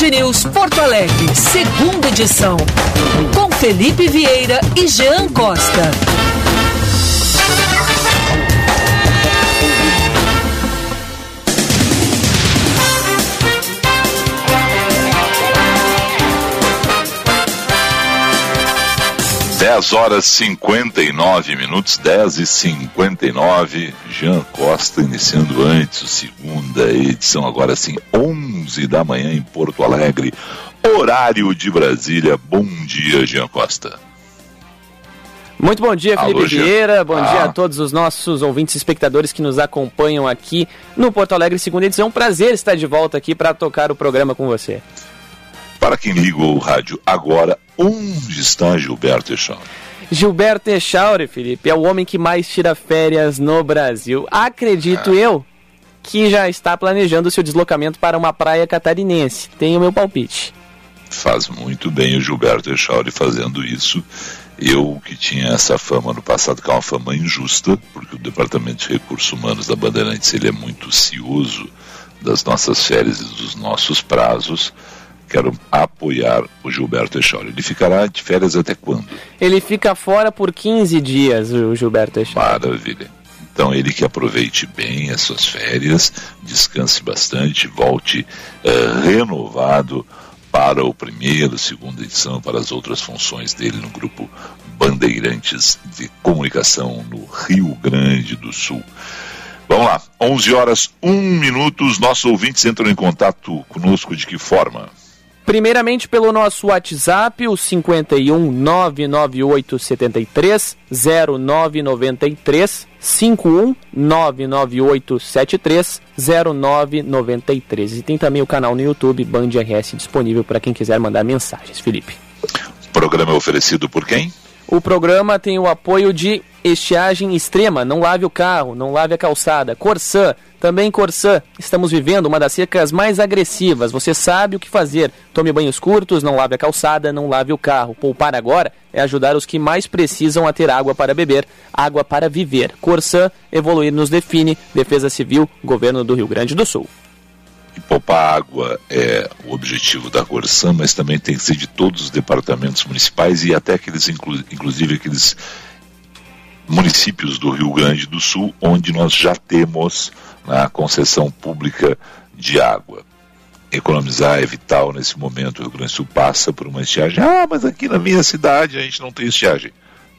Band News Porto Alegre, segunda edição. Com Felipe Vieira e Jean Costa. Dez horas cinquenta e nove minutos, dez e cinquenta e nove. Jean Costa iniciando antes a segunda edição, agora sim, onze da manhã em Porto Alegre, horário de Brasília. Bom dia, Jean Costa. Muito bom dia, Felipe Alô. Vieira. Bom Ah. dia a todos os nossos ouvintes e espectadores que nos acompanham aqui no Porto Alegre, segunda edição. Prazer estar de volta aqui para tocar o programa com você. Para quem ligou o rádio agora, onde está Gilberto Echão? Gilberto Echauri, Felipe, é o homem que mais tira férias no Brasil. Acredito eu que já está planejando seu deslocamento para uma praia catarinense. Tenho meu palpite. Faz muito bem o Gilberto Echauri fazendo isso. Eu que tinha essa fama no passado, que é uma fama injusta, porque o Departamento de Recursos Humanos da Bandeirantes ele é muito cioso das nossas férias e dos nossos prazos. Quero apoiar o Gilberto Echauri. Ele ficará de férias até quando? Ele fica fora por 15 dias, o Gilberto Echauri. Maravilha. Então ele que aproveite bem as suas férias, descanse bastante, volte eh, renovado para o primeiro, segunda edição, para as outras funções dele no grupo Bandeirantes de Comunicação no Rio Grande do Sul. Vamos lá, 11 horas, 1 minuto, os nossos ouvintes entram em contato conosco de que forma? Primeiramente pelo nosso WhatsApp, o 51 998 73 0993 51 998 73 0993. E tem também o canal no YouTube Band RS disponível para quem quiser mandar mensagens. Felipe. O programa é oferecido por quem? O programa tem o apoio de Estiagem Extrema, não lave o carro, não lave a calçada. Corsã, também Corsã. Estamos vivendo uma das secas mais agressivas. Você sabe o que fazer. Tome banhos curtos, não lave a calçada, não lave o carro. Poupar agora é ajudar os que mais precisam a ter água para beber, água para viver. Corsã, evoluir nos define. Defesa Civil, Governo do Rio Grande do Sul. E poupar água é o objetivo da Corsã, mas também tem que ser de todos os departamentos municipais e até aqueles, inclu- inclusive aqueles municípios do Rio Grande do Sul, onde nós já temos a concessão pública de água. Economizar é vital nesse momento. O Rio Grande do Sul passa por uma estiagem. Ah, mas aqui na minha cidade a gente não tem estiagem.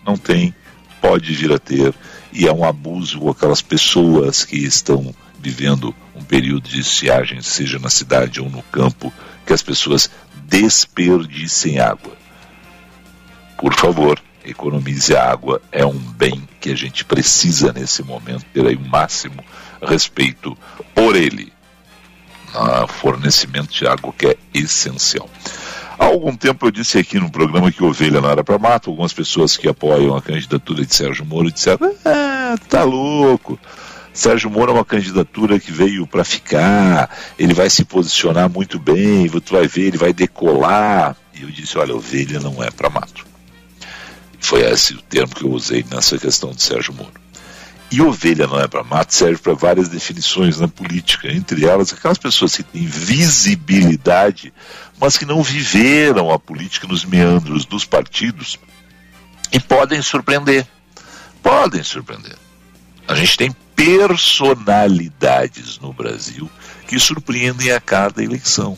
Não tem, pode vir a ter. E é um abuso aquelas pessoas que estão vivendo período de estiagem, seja na cidade ou no campo, que as pessoas desperdicem água. Por favor, economize a água, é um bem que a gente precisa nesse momento ter aí o máximo respeito por ele. Ah, fornecimento de água que é essencial. Há algum tempo eu disse aqui no programa que ovelha não era para mato, algumas pessoas que apoiam a candidatura de Sérgio Moro disseram, ah, tá louco. Sérgio Moro é uma candidatura que veio para ficar, ele vai se posicionar muito bem, tu vai ver, ele vai decolar. E eu disse, olha, ovelha não é para mato. Foi esse o termo que eu usei nessa questão de Sérgio Moro. E ovelha não é para mato serve para várias definições na política, entre elas aquelas pessoas que têm visibilidade, mas que não viveram a política nos meandros dos partidos e podem surpreender. Podem surpreender. A gente tem personalidades no Brasil que surpreendem a cada eleição.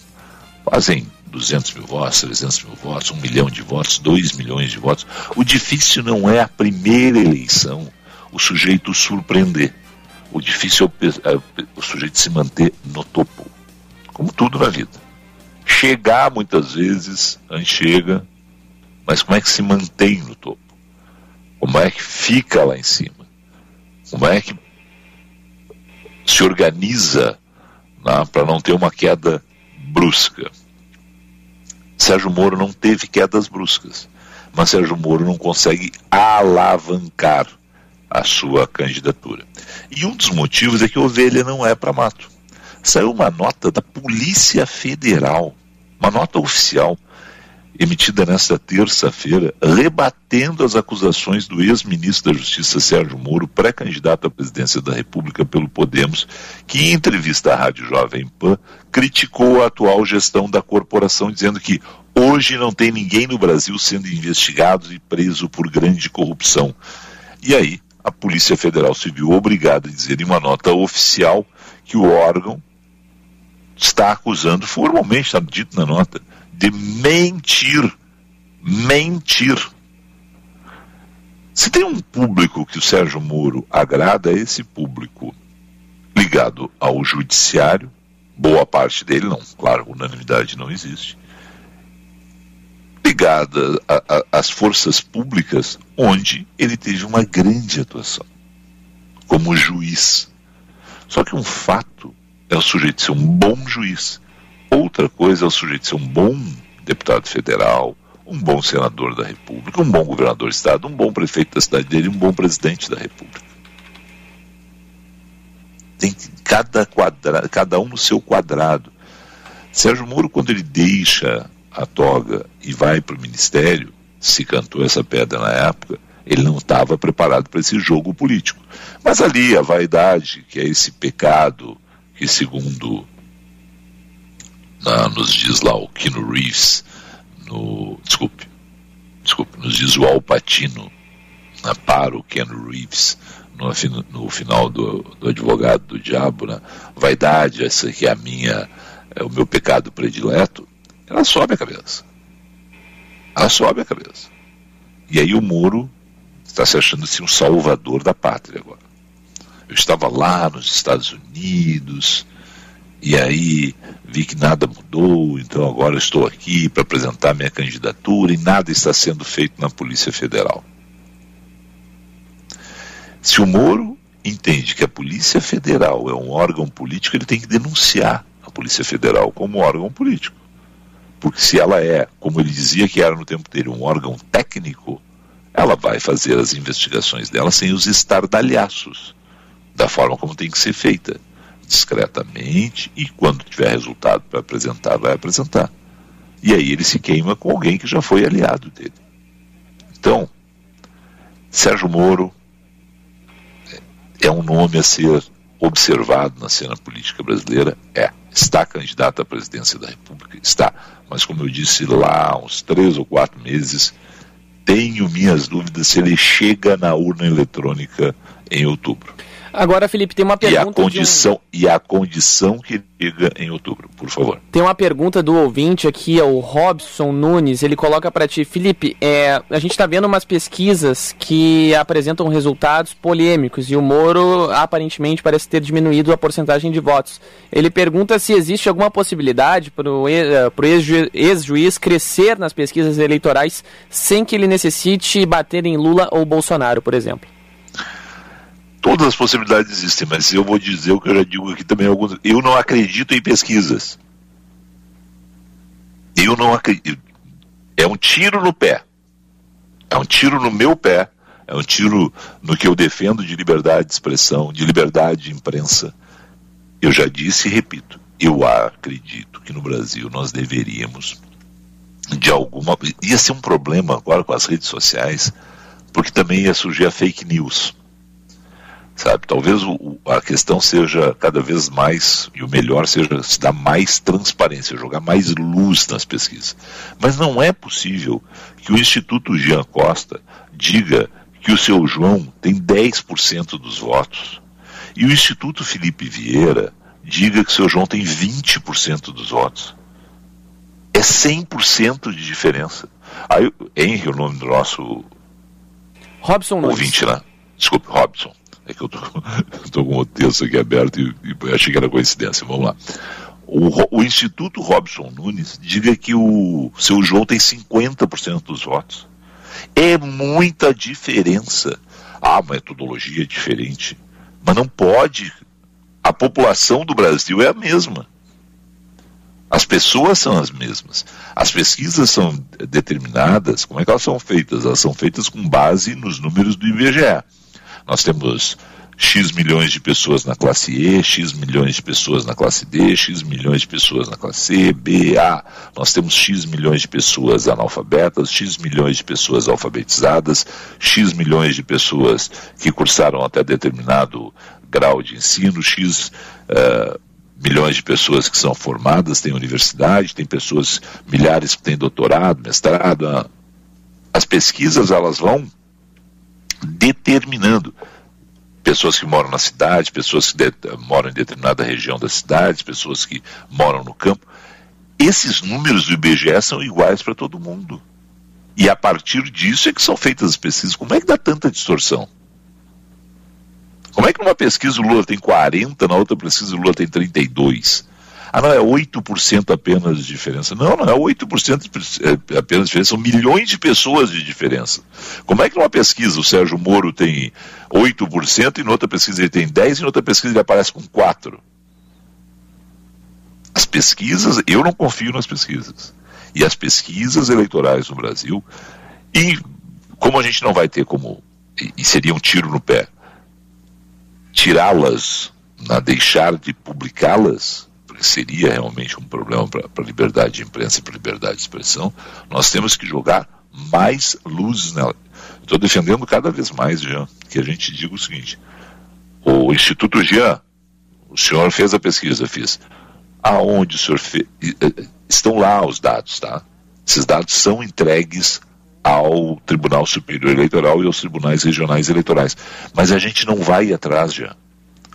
Fazem 200 mil votos, 300 mil votos, 1 milhão de votos, 2 milhões de votos. O difícil não é a primeira eleição, o sujeito surpreender. O difícil é o, é sujeito se manter no topo. Como tudo na vida. Chegar, muitas vezes, a gente chega, mas como é que se mantém no topo? Como é que fica lá em cima? Como é que se organiza para não ter uma queda brusca? Sérgio Moro não teve quedas bruscas, mas Sérgio Moro não consegue alavancar a sua candidatura. E um dos motivos é que ovelha não é para mato. Saiu uma nota da Polícia Federal, uma nota oficial. Emitida nesta terça-feira, rebatendo as acusações do ex-ministro da Justiça Sérgio Moro, pré-candidato à presidência da República pelo Podemos, que em entrevista à Rádio Jovem Pan criticou a atual gestão da corporação, dizendo que hoje não tem ninguém no Brasil sendo investigado e preso por grande corrupção. E aí, a Polícia Federal se viu obrigada a dizer em uma nota oficial que o órgão está acusando, formalmente está dito na nota, de mentir. Mentir. Se tem um público que o Sérgio Moro agrada, é esse público ligado ao judiciário, boa parte dele, não, claro, unanimidade não existe, ligada às forças públicas, onde ele teve uma grande atuação, como juiz. Só que um fato é o sujeito ser um bom juiz, Outra coisa é o sujeito ser um bom deputado federal, um bom senador da República, um bom governador de Estado, um bom prefeito da cidade dele, um bom presidente da República. Tem cada, quadra, cada um no seu quadrado. Sérgio Moro, quando ele deixa a toga e vai para o ministério, se cantou essa pedra na época, ele não estava preparado para esse jogo político. Mas ali a vaidade, que é esse pecado que, segundo na, nos diz lá o Keanu Reeves, no, desculpe, desculpe, nos diz o Alpatino, na, para o Ken Reeves, no, no final do, do, Advogado do Diabo, né? vaidade, essa que é a minha, é o meu pecado predileto, ela sobe a cabeça. Ela sobe a cabeça. E aí o Moro está se achando assim um salvador da pátria agora. Eu estava lá nos Estados Unidos, e aí vi que nada mudou, então agora estou aqui para apresentar minha candidatura e nada está sendo feito na Polícia Federal. Se o Moro entende que a Polícia Federal é um órgão político, ele tem que denunciar a Polícia Federal como órgão político. Porque se ela é, como ele dizia que era no tempo dele, um órgão técnico, ela vai fazer as investigações dela sem os estardalhaços, da forma como tem que ser feita discretamente e quando tiver resultado para apresentar, vai apresentar. E aí ele se queima com alguém que já foi aliado dele. Então, Sérgio Moro é um nome a ser observado na cena política brasileira? É. Está candidato à presidência da República? Está. Mas, como eu disse lá há uns três ou quatro meses, tenho minhas dúvidas se ele chega na urna eletrônica em outubro. Agora, Felipe, tem uma pergunta. E a condição, um... e a condição que liga em outubro, por favor. Tem uma pergunta do ouvinte aqui, é o Robson Nunes. Ele coloca para ti, Felipe, é, a gente está vendo umas pesquisas que apresentam resultados polêmicos e o Moro aparentemente parece ter diminuído a porcentagem de votos. Ele pergunta se existe alguma possibilidade para o eh, ex-juiz crescer nas pesquisas eleitorais sem que ele necessite bater em Lula ou Bolsonaro, por exemplo. Todas as possibilidades existem, mas eu vou dizer o que eu já digo aqui também. Alguns, eu não acredito em pesquisas. Eu não acredito. É um tiro no pé. É um tiro no meu pé. É um tiro no que eu defendo de liberdade de expressão, de liberdade de imprensa. Eu já disse e repito. Eu acredito que no Brasil nós deveríamos, de alguma. Ia ser um problema agora com as redes sociais, porque também ia surgir a fake news sabe? Talvez o, a questão seja cada vez mais, e o melhor seja se dar mais transparência, jogar mais luz nas pesquisas. Mas não é possível que o Instituto Jean Costa diga que o seu João tem 10% dos votos e o Instituto Felipe Vieira diga que o seu João tem 20% dos votos. É 100% de diferença. Aí, Henry, o nome do nosso Robson ouvinte lá. Desculpe, Robson. É que eu estou com o texto aqui aberto e, e achei que era coincidência. Vamos lá. O, o, Instituto Robson Nunes diga que o seu João tem 50% dos votos. É muita diferença. A metodologia é diferente. Mas não pode. A população do Brasil é a mesma. As pessoas são as mesmas. As pesquisas são determinadas. Como é que elas são feitas? Elas são feitas com base nos números do IBGE. Nós temos X milhões de pessoas na classe E, X milhões de pessoas na classe D, X milhões de pessoas na classe C, B, A. Nós temos X milhões de pessoas analfabetas, X milhões de pessoas alfabetizadas, X milhões de pessoas que cursaram até determinado grau de ensino, X uh, milhões de pessoas que são formadas, têm universidade, tem pessoas, milhares que têm doutorado, mestrado. As pesquisas, elas vão determinando pessoas que moram na cidade, pessoas que de, moram em determinada região da cidade, pessoas que moram no campo. Esses números do IBGE são iguais para todo mundo. E a partir disso é que são feitas as pesquisas. Como é que dá tanta distorção? Como é que numa pesquisa o Lula tem 40, na outra pesquisa o Lula tem 32? Ah, não, é 8% apenas de diferença. Não, não é 8% é apenas de diferença, são milhões de pessoas de diferença. Como é que numa pesquisa o Sérgio Moro tem 8% e na outra pesquisa ele tem 10% e na outra pesquisa ele aparece com 4%? As pesquisas, eu não confio nas pesquisas. E as pesquisas eleitorais no Brasil, e como a gente não vai ter como, e seria um tiro no pé, tirá-las, deixar de publicá-las, seria realmente um problema para a liberdade de imprensa e para a liberdade de expressão, nós temos que jogar mais luzes nela. Estou defendendo cada vez mais, Jean, que a gente diga o seguinte: o Instituto Jean, o senhor fez a pesquisa, fiz. Aonde o senhor fez? Estão lá os dados, tá? Esses dados são entregues ao Tribunal Superior Eleitoral e aos tribunais regionais eleitorais. Mas a gente não vai atrás, já.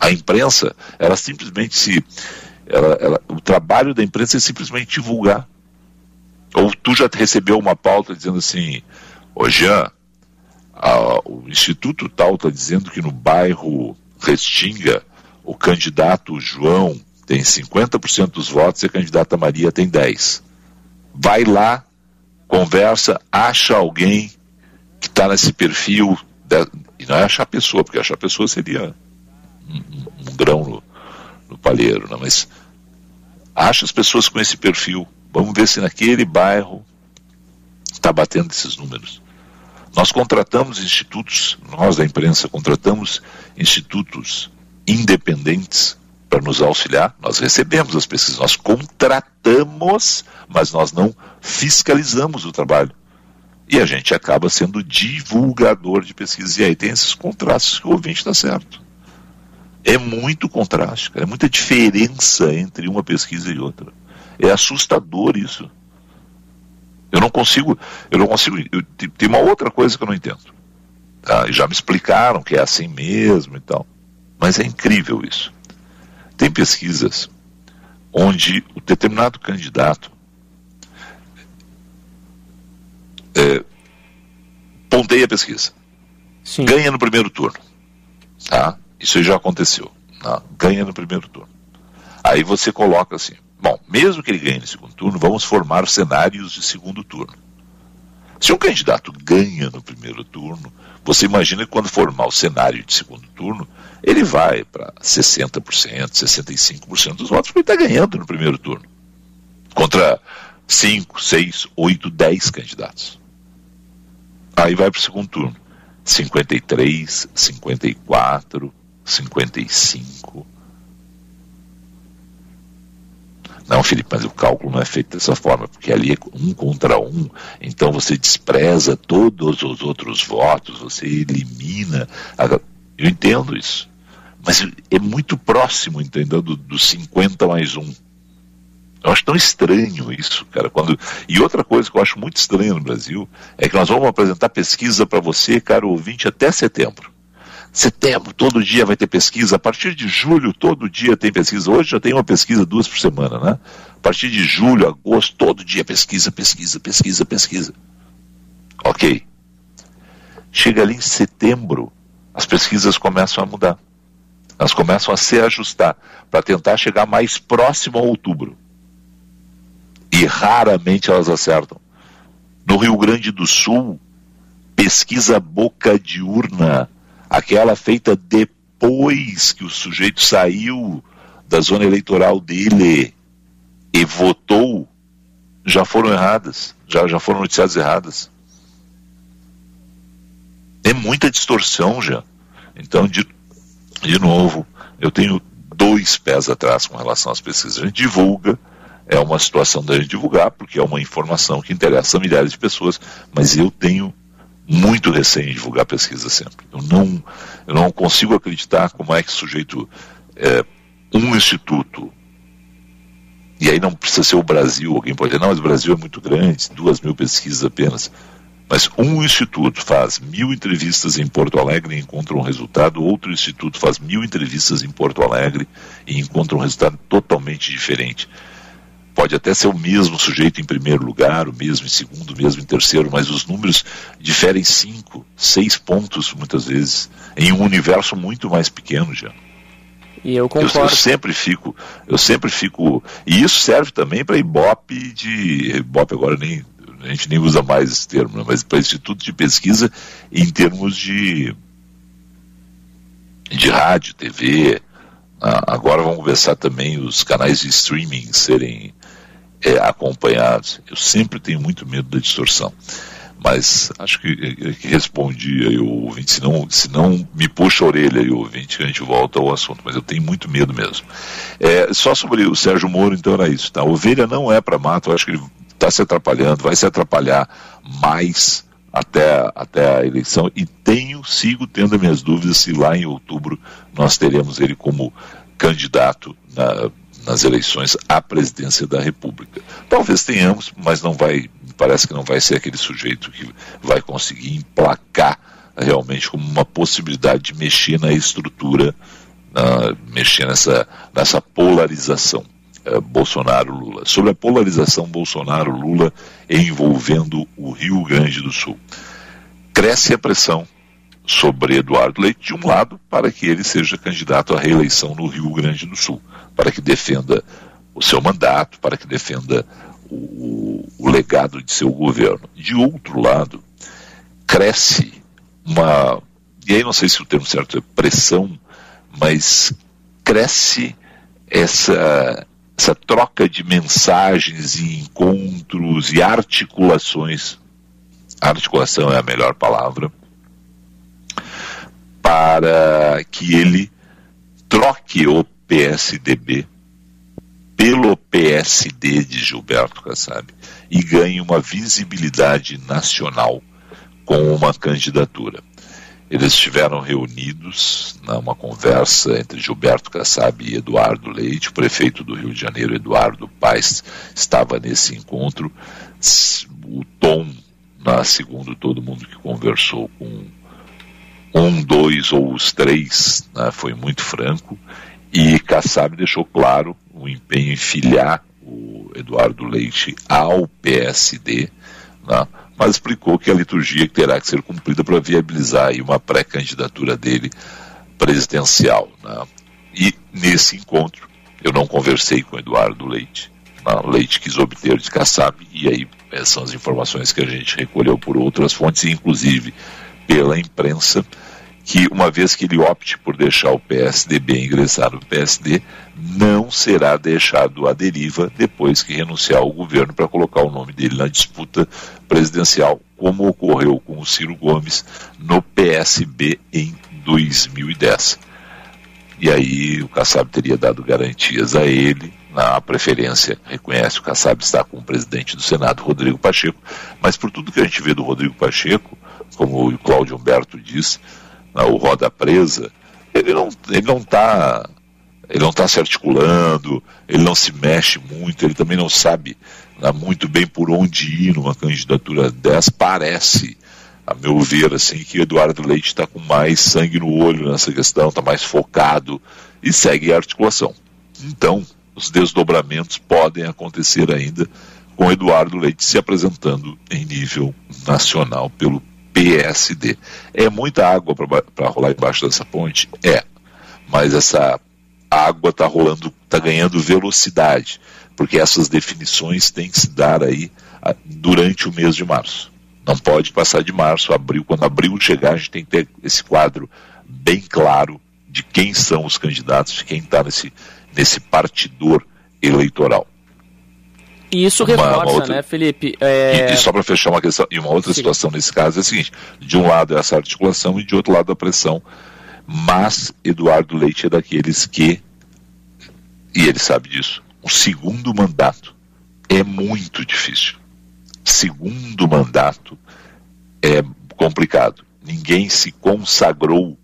A imprensa, ela simplesmente se ela, ela, o trabalho da imprensa é simplesmente divulgar. Ou tu já recebeu uma pauta dizendo assim, ô Jean, a, o Instituto tal está dizendo que no bairro Restinga o candidato João tem 50% dos votos e a candidata Maria tem 10%. Vai lá, conversa, acha alguém que está nesse perfil, de, e não é achar pessoa, porque achar pessoa seria um, um, um grão no, no palheiro, né? mas acha as pessoas com esse perfil. Vamos ver se naquele bairro está batendo esses números. Nós contratamos institutos, nós da imprensa contratamos institutos independentes para nos auxiliar. Nós recebemos as pesquisas, nós contratamos, mas nós não fiscalizamos o trabalho. E a gente acaba sendo divulgador de pesquisas. E aí tem esses contrastes que o ouvinte está certo. É muito contraste, é muita diferença entre uma pesquisa e outra. É assustador isso. Eu não consigo, eu não consigo. Eu, tem uma outra coisa que eu não entendo. Tá? Já me explicaram que é assim mesmo e tal. Mas é incrível isso. Tem pesquisas onde o determinado candidato é, ponteia a pesquisa. Sim. Ganha no primeiro turno. Tá? Isso já aconteceu. Né? Ganha no primeiro turno. Aí você coloca assim: bom, mesmo que ele ganhe no segundo turno, vamos formar cenários de segundo turno. Se um candidato ganha no primeiro turno, você imagina que quando formar o cenário de segundo turno, ele vai para 60%, 65% dos votos, porque está ganhando no primeiro turno. Contra 5, 6, 8, 10 candidatos. Aí vai para o segundo turno. 53, 54, 55. Não, Felipe, mas o cálculo não é feito dessa forma, porque ali é um contra um, então você despreza todos os outros votos, você elimina. A... Eu entendo isso. Mas é muito próximo, entendeu, do, do 50 mais um. Eu acho tão estranho isso, cara. Quando... E outra coisa que eu acho muito estranho no Brasil é que nós vamos apresentar pesquisa para você, caro ouvinte, até setembro. Setembro, todo dia vai ter pesquisa. A partir de julho, todo dia tem pesquisa. Hoje já tem uma pesquisa duas por semana, né? A partir de julho, agosto, todo dia pesquisa, pesquisa, pesquisa, pesquisa. Ok. Chega ali em setembro, as pesquisas começam a mudar. Elas começam a se ajustar para tentar chegar mais próximo a outubro. E raramente elas acertam. No Rio Grande do Sul, pesquisa boca de urna aquela feita depois que o sujeito saiu da zona eleitoral dele e votou, já foram erradas, já, já foram noticiadas erradas. É muita distorção já. Então, dito, de novo, eu tenho dois pés atrás com relação às pesquisas. A gente divulga, é uma situação da gente divulgar, porque é uma informação que interessa a milhares de pessoas, mas eu tenho muito receio em divulgar pesquisa sempre. Eu não, eu não consigo acreditar como é que sujeito, é, um instituto, e aí não precisa ser o Brasil, alguém pode dizer, não, mas o Brasil é muito grande, duas mil pesquisas apenas. Mas um instituto faz mil entrevistas em Porto Alegre e encontra um resultado, outro instituto faz mil entrevistas em Porto Alegre e encontra um resultado totalmente diferente. Pode até ser o mesmo sujeito em primeiro lugar, o mesmo em segundo, o mesmo em terceiro, mas os números diferem cinco, seis pontos muitas vezes, em um universo muito mais pequeno já. E eu concordo. Eu, eu, sempre fico, eu sempre fico, e isso serve também para Ibope de, Ibope agora nem a gente nem usa mais esse termo, né? mas para instituto de pesquisa em termos de, de rádio, TV. Ah, agora vamos começar também os canais de streaming serem é, acompanhados. Eu sempre tenho muito medo da distorção. Mas acho que, que respondi aí o ouvinte, se não, se não me puxa a orelha aí ouvinte, que a gente volta ao assunto, mas eu tenho muito medo mesmo. É, só sobre o Sérgio Moro, então era isso, tá? Ovelha não é para mato, eu acho que ele está se atrapalhando, vai se atrapalhar mais até, até a eleição e tenho, sigo tendo minhas dúvidas se lá em outubro nós teremos ele como candidato na, nas eleições à presidência da República. Talvez tenhamos, mas não vai, parece que não vai ser aquele sujeito que vai conseguir emplacar realmente como uma possibilidade de mexer na estrutura, uh, mexer nessa, nessa polarização. Eh, Bolsonaro-Lula, sobre a polarização Bolsonaro-Lula envolvendo o Rio Grande do Sul. Cresce a pressão sobre Eduardo Leite, de um lado, para que ele seja candidato à reeleição no Rio Grande do Sul, para que defenda o seu mandato, para que defenda o, o legado de seu governo. De outro lado, cresce uma. E aí não sei se o termo certo é pressão, mas cresce essa essa troca de mensagens e encontros e articulações, articulação é a melhor palavra, para que ele troque o PSDB pelo PSD de Gilberto Kassab e ganhe uma visibilidade nacional com uma candidatura. Eles estiveram reunidos numa conversa entre Gilberto Kassab e Eduardo Leite. O prefeito do Rio de Janeiro, Eduardo Paes, estava nesse encontro. O tom, na, segundo todo mundo que conversou com um, dois ou os três, né, foi muito franco. E Kassab deixou claro o empenho em filiar o Eduardo Leite ao PSD. Né, mas explicou que a liturgia terá que ser cumprida para viabilizar uma pré-candidatura dele presidencial. Né? E nesse encontro eu não conversei com Eduardo Leite. Né? Leite quis obter de Kassab, e aí essas são as informações que a gente recolheu por outras fontes, inclusive pela imprensa, que uma vez que ele opte por deixar o PSDB ingressar no PSD, não será deixado à deriva depois que renunciar ao governo para colocar o nome dele na disputa presidencial, como ocorreu com o Ciro Gomes no PSB em 2010. E aí o Kassab teria dado garantias a ele, na preferência, reconhece o Kassab está com o presidente do Senado, Rodrigo Pacheco, mas por tudo que a gente vê do Rodrigo Pacheco, como o Cláudio Humberto disse, o Roda Presa, ele não ele não está ele não está se articulando, ele não se mexe muito, ele também não sabe né, muito bem por onde ir numa candidatura dessa. Parece, a meu ver, assim, que Eduardo Leite está com mais sangue no olho nessa questão, está mais focado e segue a articulação. Então, os desdobramentos podem acontecer ainda com Eduardo Leite se apresentando em nível nacional pelo PSD. É muita água para rolar embaixo dessa ponte? É. Mas essa água está rolando, está ganhando velocidade, porque essas definições têm que se dar aí durante o mês de março. Não pode passar de março, abril. Quando abril chegar, a gente tem que ter esse quadro bem claro de quem são os candidatos, de quem está nesse, nesse partidor eleitoral. E isso reforça, uma, uma outra... né, Felipe? É... E, e, só para fechar uma questão, e uma outra Sim. situação nesse caso é a seguinte: de um lado é essa articulação e de outro lado a pressão Mas Eduardo Leite é daqueles que, e ele sabe disso, o segundo mandato é muito difícil. Segundo mandato é complicado. Ninguém se consagrou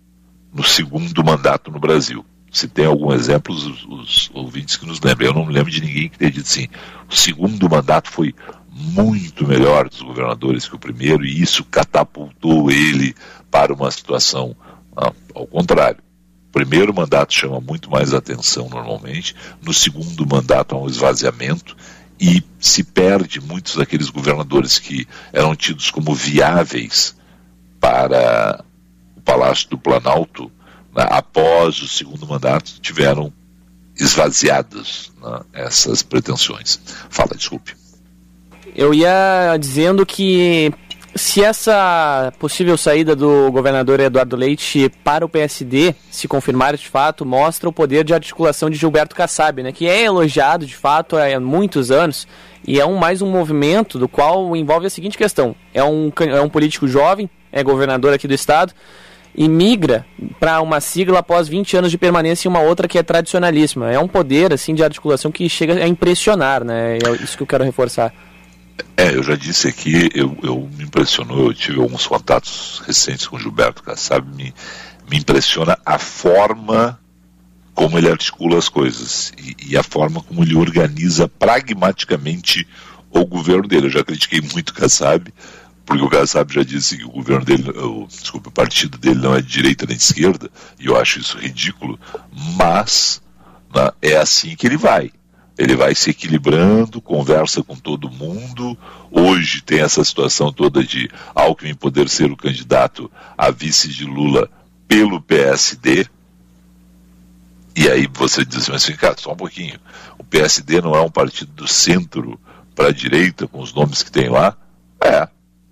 no segundo mandato no Brasil. Se tem algum exemplo, os, os ouvintes que nos lembram. Eu não me lembro de ninguém que tenha dito assim. O segundo mandato foi muito melhor dos governadores que o primeiro, e isso catapultou ele para uma situação ah, ao contrário. O primeiro mandato chama muito mais atenção normalmente, no segundo mandato há um esvaziamento e se perde muitos daqueles governadores que eram tidos como viáveis para o Palácio do Planalto, após o segundo mandato, tiveram esvaziadas né, essas pretensões. Fala, desculpe. Eu ia dizendo que se essa possível saída do governador Eduardo Leite para o PSD se confirmar de fato, mostra o poder de articulação de Gilberto Kassab, né, que é elogiado de fato há muitos anos e é um, mais um movimento do qual envolve a seguinte questão: é um, é um político jovem, é governador aqui do estado e migra para uma sigla após 20 anos de permanência em uma outra que é tradicionalíssima. É um poder assim de articulação que chega a impressionar, né? É isso que eu quero reforçar. É, eu já disse aqui, eu, eu me impressionou, eu tive alguns contatos recentes com Gilberto Kassab, me, me impressiona a forma como ele articula as coisas e, e, a forma como ele organiza pragmaticamente o governo dele. Eu já critiquei muito Kassab, porque o Kassab já disse que o governo dele, o, desculpa, o partido dele não é de direita nem de esquerda, e eu acho isso ridículo, mas né, é assim que ele vai. Ele vai se equilibrando, conversa com todo mundo. Hoje tem essa situação toda de Alckmin poder ser o candidato a vice de Lula pelo PSD. E aí você diz assim, cara, só um pouquinho. O PSD não é um partido do centro para a direita, com os nomes que tem lá? É.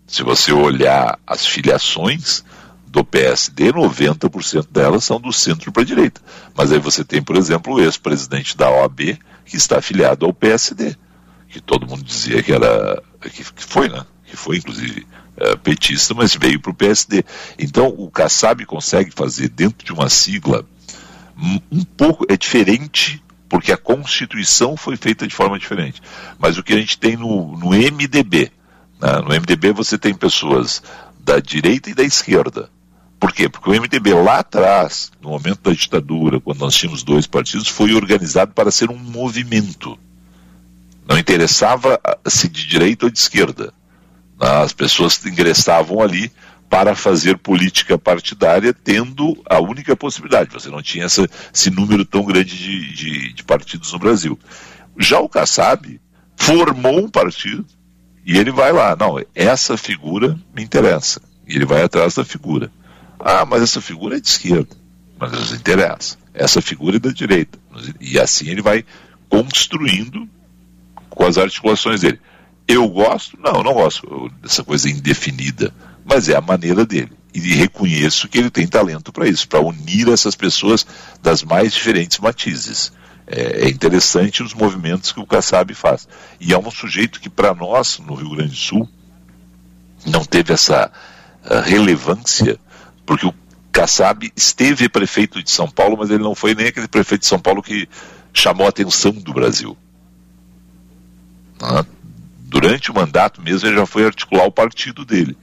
Se você olhar as filiações do PSD, 90% delas são do centro para a direita. Mas aí você tem, por exemplo, o ex-presidente da OAB, que está afiliado ao PSD, que todo mundo dizia que era, que, foi, né? Que foi inclusive é, petista, mas veio para o PSD. Então o Kassab consegue fazer dentro de uma sigla um, um pouco é diferente porque a Constituição foi feita de forma diferente. Mas o que a gente tem no, no MDB, né? no MDB você tem pessoas da direita e da esquerda. Por quê? Porque o MDB lá atrás, no momento da ditadura, quando nós tínhamos dois partidos, foi organizado para ser um movimento. Não interessava se de direita ou de esquerda. As pessoas ingressavam ali para fazer política partidária, tendo a única possibilidade. Você não tinha essa, esse número tão grande de, de, de partidos no Brasil. Já o Kassab formou um partido e ele vai lá. Não, essa figura me interessa. E ele vai atrás da figura. Ah, mas essa figura é de esquerda. Mas nos interessa. Essa figura é da direita. E assim ele vai construindo com as articulações dele. Eu gosto? Não, não gosto dessa coisa indefinida. Mas é a maneira dele. E reconheço que ele tem talento para isso, para unir essas pessoas das mais diferentes matizes. É, é interessante os movimentos que o Kassab faz. E é um sujeito que, para nós, no Rio Grande do Sul, não teve essa uh, relevância porque o Kassab esteve prefeito de São Paulo, mas ele não foi nem aquele prefeito de São Paulo que chamou a atenção do Brasil. Ah, durante o mandato mesmo, ele já foi articular o partido dele.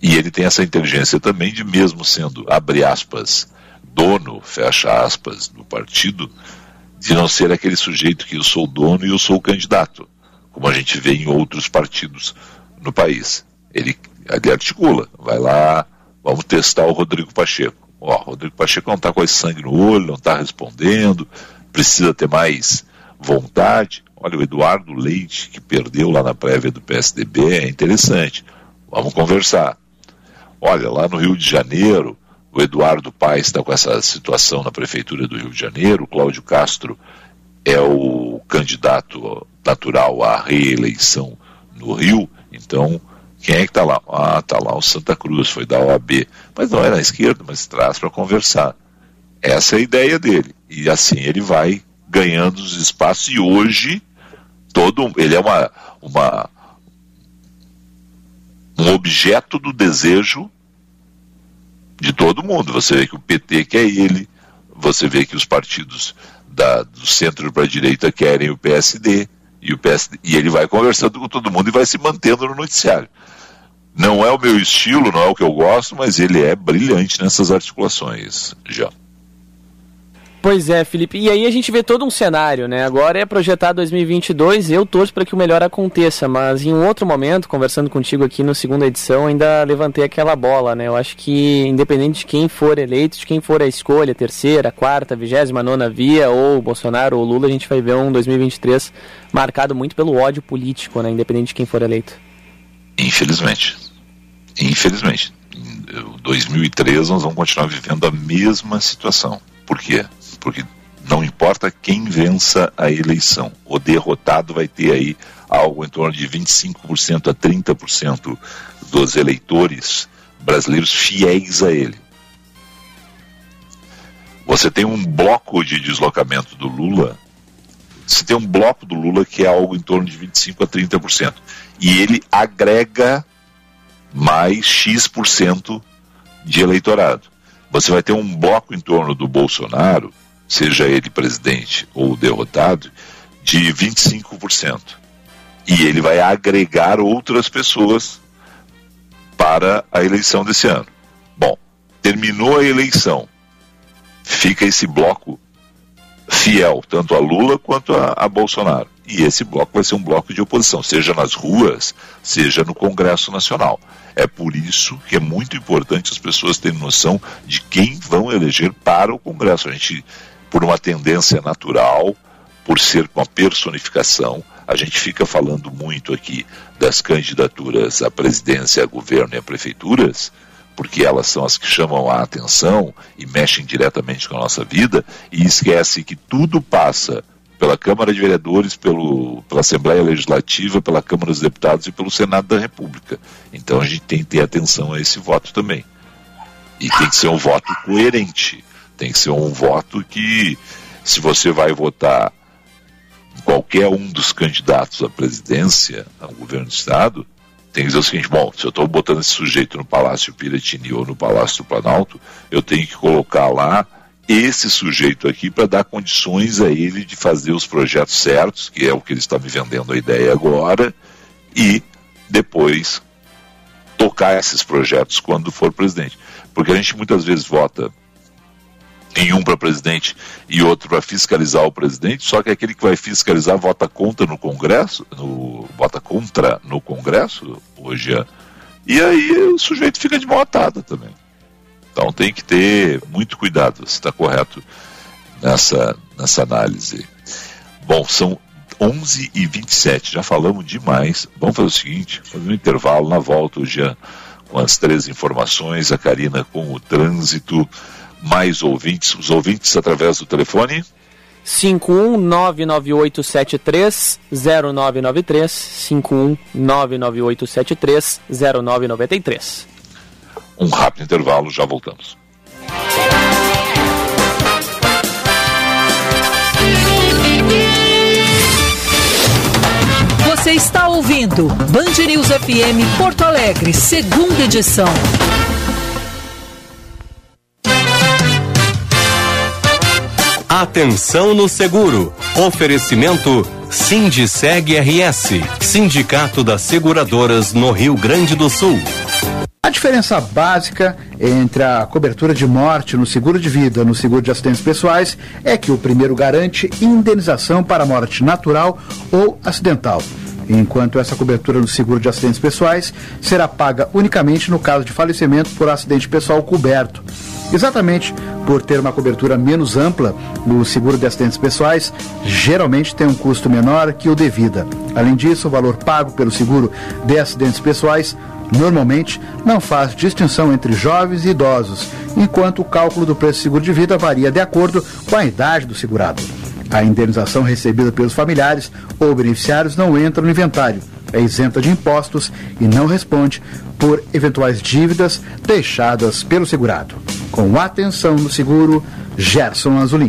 E ele tem essa inteligência também de, mesmo sendo, abre aspas, dono, fecha aspas, do partido, de não ser aquele sujeito que eu sou dono e eu sou o candidato, como a gente vê em outros partidos no país. Ele, ele articula, vai lá, Vamos testar o Rodrigo Pacheco. Ó, o Rodrigo Pacheco não está com esse sangue no olho, não está respondendo, precisa ter mais vontade. Olha, o Eduardo Leite, que perdeu lá na prévia do PSDB, é interessante. Vamos conversar. Olha, lá no Rio de Janeiro, o Eduardo Paes está com essa situação na Prefeitura do Rio de Janeiro, o Cláudio Castro é o candidato natural à reeleição no Rio, então quem é que está lá? Ah, está lá o Santa Cruz, foi da OAB. Mas não é na esquerda, mas traz para conversar. Essa é a ideia dele. E assim ele vai ganhando os espaços e hoje todo ele é uma, uma um objeto do desejo de todo mundo. Você vê que o PT quer ele, você vê que os partidos da, do centro para a direita querem o PSD e o PSD, e ele vai conversando com todo mundo e vai se mantendo no noticiário. Não é o meu estilo, não é o que eu gosto, mas ele é brilhante nessas articulações, já. Pois é, Felipe. E aí a gente vê todo um cenário, né? Agora é projetado 2022, eu torço para que o melhor aconteça, mas em um outro momento, conversando contigo aqui no segunda edição, ainda levantei aquela bola, né? Eu acho que independente de quem for eleito, de quem for a escolha, terceira, quarta, vigésima, nona via, ou Bolsonaro ou Lula, a gente vai ver um 2023 marcado muito pelo ódio político, né? Independente de quem for eleito. Infelizmente. Infelizmente. Em 2003 nós vamos continuar vivendo a mesma situação. Por quê? Porque não importa quem vença a eleição, o derrotado vai ter aí algo em torno de 25% a 30% dos eleitores brasileiros fiéis a ele. Você tem um bloco de deslocamento do Lula, você tem um bloco do Lula que é algo em torno de 25% a 30%. E ele agrega mais X% de eleitorado. Você vai ter um bloco em torno do Bolsonaro seja ele presidente ou derrotado, de 25%. E ele vai agregar outras pessoas para a eleição desse ano. Bom, terminou a eleição, fica esse bloco fiel, tanto a Lula quanto a, a, Bolsonaro. E esse bloco vai ser um bloco de oposição, seja nas ruas, seja no Congresso Nacional. É por isso que é muito importante as pessoas terem noção de quem vão eleger para o Congresso. A gente por uma tendência natural, por ser uma personificação. A gente fica falando muito aqui das candidaturas à presidência, a governo e a prefeituras, porque elas são as que chamam a atenção e mexem diretamente com a nossa vida, e esquece que tudo passa pela Câmara de Vereadores, pelo, pela Assembleia Legislativa, pela Câmara dos Deputados e pelo Senado da República. Então a gente tem que ter atenção a esse voto também. E tem que ser um voto coerente. Tem que ser um voto que, se você vai votar qualquer um dos candidatos à presidência, ao governo do Estado, tem que dizer o seguinte: bom, se eu estou botando esse sujeito no Palácio Piratini ou no Palácio do Planalto, eu tenho que colocar lá esse sujeito aqui para dar condições a ele de fazer os projetos certos, que é o que ele está me vendendo a ideia agora, e depois tocar esses projetos quando for presidente. Porque a gente muitas vezes vota em um para presidente e outro para fiscalizar o presidente, só que aquele que vai fiscalizar vota contra no Congresso, no, vota contra no Congresso, hoje é, e aí o sujeito fica de mão atada também. Então tem que ter muito cuidado se está correto nessa, nessa análise. Bom, são 11 e 27 já falamos demais. Vamos fazer o seguinte: fazer um intervalo na volta, o Jean com as três informações, a Karina com o trânsito mais ouvintes, os ouvintes através do telefone? 51998730993, 51998730993. Um rápido intervalo, já voltamos. Você está ouvindo Band News FM Porto Alegre, segunda edição. Atenção no seguro. Oferecimento Sindiceg RS, Sindicato das Seguradoras no Rio Grande do Sul. A diferença básica entre a cobertura de morte no seguro de vida e no seguro de acidentes pessoais é que o primeiro garante indenização para morte natural ou acidental, enquanto essa cobertura no seguro de acidentes pessoais será paga unicamente no caso de falecimento por acidente pessoal coberto. Exatamente por ter uma cobertura menos ampla, o seguro de acidentes pessoais geralmente tem um custo menor que o de vida. Além disso, o valor pago pelo seguro de acidentes pessoais normalmente não faz distinção entre jovens e idosos, enquanto o cálculo do preço do seguro de vida varia de acordo com a idade do segurado. A indenização recebida pelos familiares ou beneficiários não entra no inventário, é isenta de impostos e não responde por eventuais dívidas deixadas pelo segurado. Com atenção no seguro, Gerson Azulim.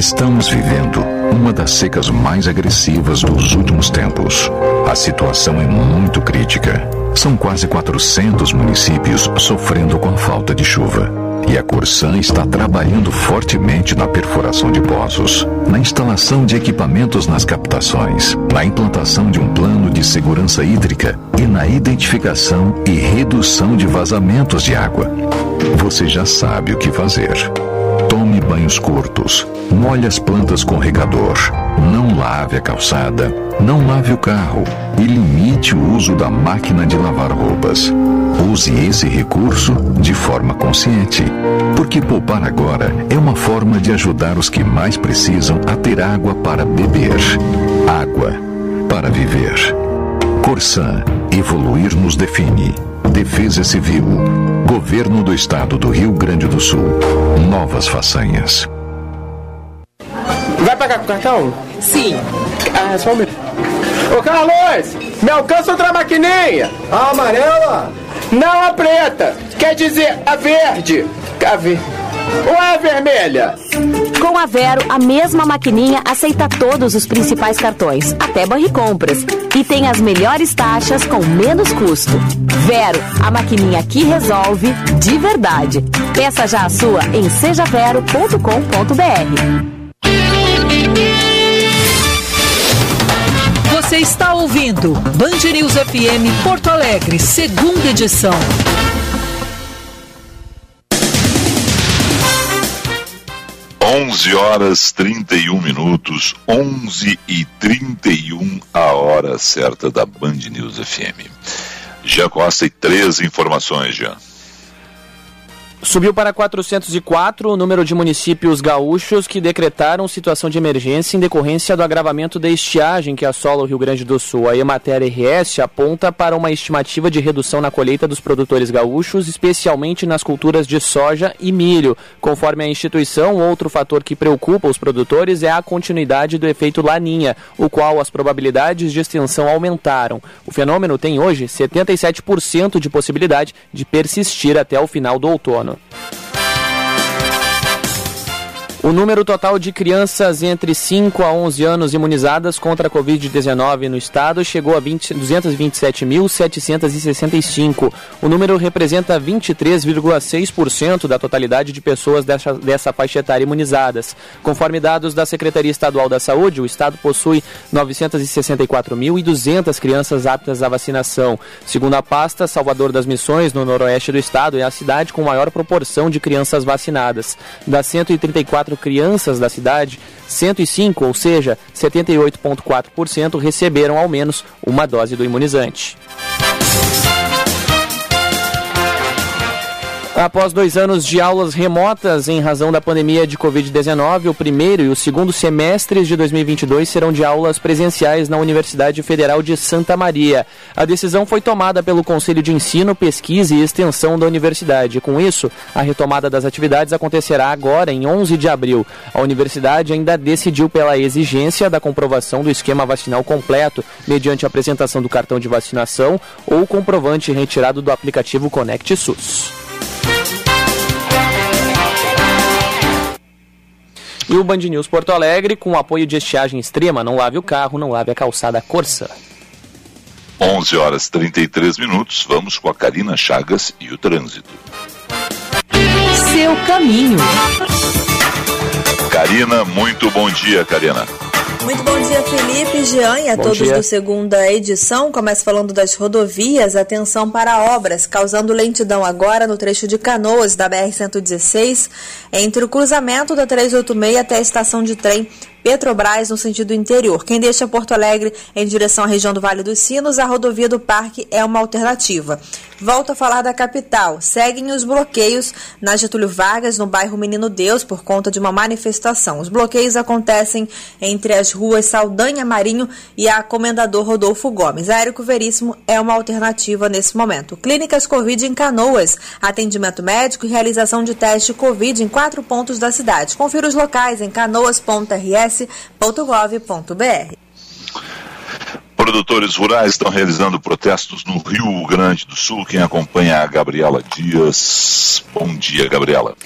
Estamos vivendo uma das secas mais agressivas dos últimos tempos. A situação é muito crítica. São quase 400 municípios sofrendo com a falta de chuva. E a Corsan está trabalhando fortemente na perfuração de poços, na instalação de equipamentos nas captações, na implantação de um plano de segurança hídrica e na identificação e redução de vazamentos de água. Você já sabe o que fazer. Tome banhos curtos. Molhe as plantas com regador. Não lave a calçada. Não lave o carro. E limite o uso da máquina de lavar roupas. Use esse recurso de forma consciente. Porque poupar agora é uma forma de ajudar os que mais precisam a ter água para beber. Água para viver. Corsan. Evoluir nos define. Defesa Civil. Governo do Estado do Rio Grande do Sul. Novas façanhas. Vai pagar com cartão? Sim. Ah, só um minuto. Ô Carlos, me alcança outra maquininha. A amarela? Não a preta. Quer dizer, a verde. A verde. Ou é a vermelha? Com a Vero, a mesma maquininha aceita todos os principais cartões, até Banricompras. E tem as melhores taxas com menos custo. Vero, a maquininha que resolve de verdade. Peça já a sua em sejavero.com.br. Você está ouvindo Band News FM Porto Alegre, segunda edição. 11 horas 31 minutos, 11 e 31 a hora certa da Band News FM. Já Costa e três informações, já. Subiu para 404 o número de municípios gaúchos que decretaram situação de emergência em decorrência do agravamento da estiagem que assola o Rio Grande do Sul. A Emater RS aponta para uma estimativa de redução na colheita dos produtores gaúchos, especialmente nas culturas de soja e milho. Conforme a instituição, outro fator que preocupa os produtores é a continuidade do efeito laninha, o qual as probabilidades de extensão aumentaram. O fenômeno tem hoje 77% de possibilidade de persistir até o final do outono ano. O número total de crianças entre 5 a 11 anos imunizadas contra a Covid-19 no estado chegou a 227.765. O número representa 23,6% da totalidade de pessoas dessa, dessa faixa etária imunizadas. Conforme dados da Secretaria Estadual da Saúde, o estado possui 964.200 crianças aptas à vacinação. Segundo a pasta, Salvador das Missões, no noroeste do estado, é a cidade com maior proporção de crianças vacinadas. Das 134 crianças da cidade, 105, ou seja, 78,4%, receberam ao menos uma dose do imunizante. Após dois anos de aulas remotas em razão da pandemia de Covid-19, o primeiro e o segundo semestres de 2022 serão de aulas presenciais na Universidade Federal de Santa Maria. A decisão foi tomada pelo Conselho de Ensino, Pesquisa e Extensão da Universidade. Com isso, a retomada das atividades acontecerá agora, em 11 de abril. A universidade ainda decidiu pela exigência da comprovação do esquema vacinal completo, mediante a apresentação do cartão de vacinação ou comprovante retirado do aplicativo Conect SUS. E o Band News Porto Alegre, com o apoio de estiagem extrema, não lave o carro, não lave a calçada Corsã. 11 horas 33 minutos, vamos com a Karina Chagas e o trânsito. Seu caminho. Karina, muito bom dia, Karina. Muito bom dia, Felipe, Jean e a bom todos dia. do segunda edição. Começa falando das rodovias. Atenção para obras, causando lentidão agora no trecho de Canoas da BR-116, entre o cruzamento da 386 até a estação de trem Petrobras no sentido interior. Quem deixa Porto Alegre em direção à região do Vale dos Sinos, a rodovia do Parque é uma alternativa. Volto a falar da capital. Seguem os bloqueios na Getúlio Vargas, no bairro Menino Deus, por conta de uma manifestação. Os bloqueios acontecem entre as ruas Saldanha Marinho e a Comendador Rodolfo Gomes. A Érico Veríssimo é uma alternativa nesse momento. Clínicas Covid em Canoas. Atendimento médico e realização de teste Covid em quatro pontos da cidade. Confira os locais em canoas.rs.gov.br. Produtores rurais estão realizando protestos no Rio Grande do Sul. Quem acompanha é a Gabriela Dias. Bom dia, Gabriela.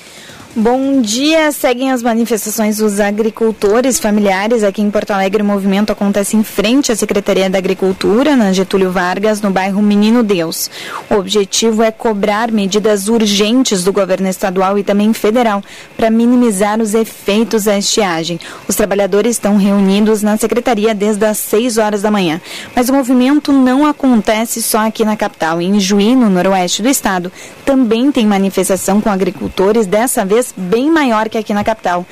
Bom dia. Seguem as manifestações dos agricultores familiares. Aqui em Porto Alegre, o movimento acontece em frente à Secretaria da Agricultura, na Getúlio Vargas, no bairro Menino Deus. O objetivo é cobrar medidas urgentes do governo estadual e também federal para minimizar os efeitos da estiagem. Os trabalhadores estão reunidos na secretaria desde as 6 horas da manhã. Mas o movimento não acontece só aqui na capital. Em Juí, no noroeste do estado, também tem manifestação com agricultores, dessa vez bem maior que aqui na capital.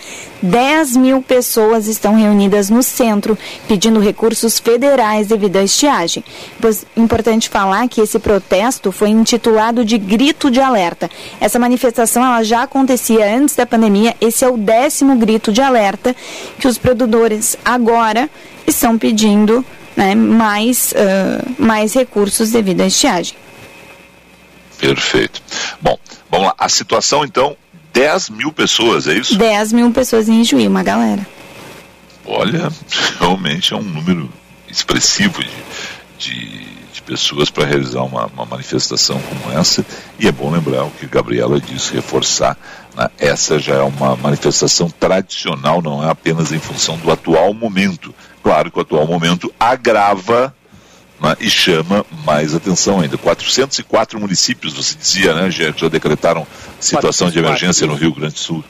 10 mil pessoas estão reunidas no centro pedindo recursos federais devido à estiagem. Pois, importante falar que esse protesto foi intitulado de Grito de Alerta. Essa manifestação ela já acontecia antes da pandemia. Esse é o décimo grito de alerta que os produtores agora estão pedindo né, mais, uh, mais recursos devido à estiagem. Perfeito. Bom, vamos lá. A situação, então, 10 mil pessoas, é isso? 10 mil pessoas em Juí, uma galera. Olha, realmente é um número expressivo de, de, de pessoas para realizar uma, uma, manifestação como essa. E é bom lembrar o que a Gabriela disse, reforçar. Né? Essa já é uma manifestação tradicional, não é apenas em função do atual momento. Claro que o atual momento agrava né, e chama mais atenção ainda. 404 municípios, você dizia, né, já, já decretaram situação de emergência no Rio Grande do Sul.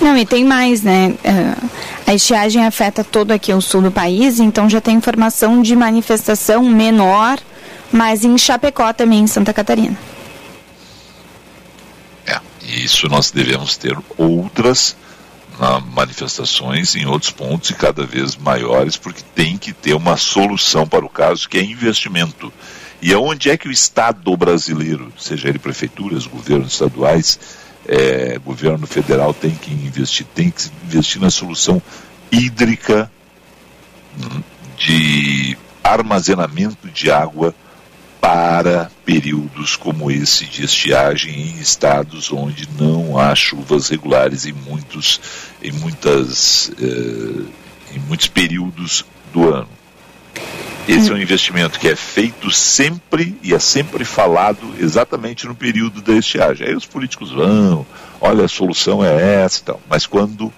Não, e tem mais, né? Uh, a estiagem afeta todo aqui o sul do país, então já tem informação de manifestação menor, mas em Chapecó também, em Santa Catarina. É, e isso nós devemos ter outras na manifestações em outros pontos e cada vez maiores, porque tem que ter uma solução para o caso, que é investimento. E aonde é que o Estado brasileiro, seja ele prefeituras, governos estaduais, é, governo federal, tem que investir? Tem que investir na solução hídrica hum, de armazenamento de água para períodos como esse de estiagem em estados onde não há chuvas regulares em muitos, em muitas, eh, em muitos períodos do ano. Esse é um investimento que é feito sempre e é sempre falado exatamente no período da estiagem. Aí os políticos vão, olha, a solução é essa e tal. Mas quando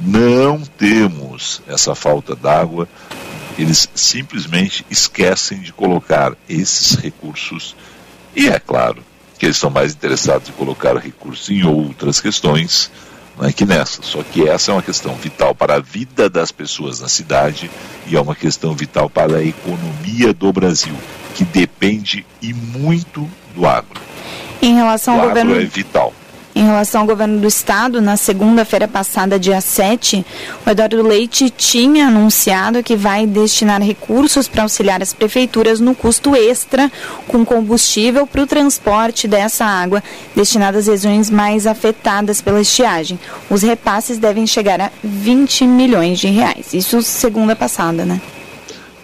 não temos essa falta d'água, eles simplesmente esquecem de colocar esses recursos. E é claro que eles estão mais interessados em colocar recursos em outras questões né, que nessa. Só que essa é uma questão vital para a vida das pessoas na cidade e é uma questão vital para a economia do Brasil, que depende e muito do agro. Em relação o ao governo. é vital. Em relação ao governo do estado, na segunda-feira passada, dia 7, o Eduardo Leite tinha anunciado que vai destinar recursos para auxiliar as prefeituras no custo extra com combustível para o transporte dessa água destinada às regiões mais afetadas pela estiagem. Os repasses devem chegar a 20 milhões de reais. Isso segunda passada, né?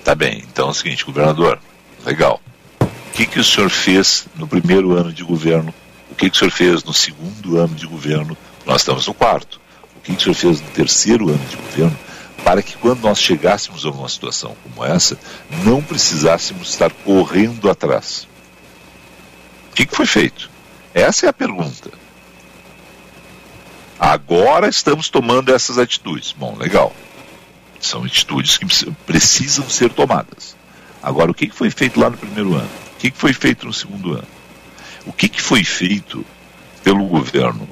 Tá bem. Então é o seguinte, governador, legal. O que, que o senhor fez no primeiro ano de governo que, que o senhor fez no segundo ano de governo? Nós estamos no quarto. O que, que o senhor fez no terceiro ano de governo? Para que quando nós chegássemos a uma situação como essa, não precisássemos estar correndo atrás. O que, que foi feito? Essa é a pergunta. Agora estamos tomando essas atitudes. Bom, legal. São atitudes que precisam ser tomadas. Agora, o que foi feito lá no primeiro ano? O que foi feito no segundo ano? O que, que foi feito pelo governo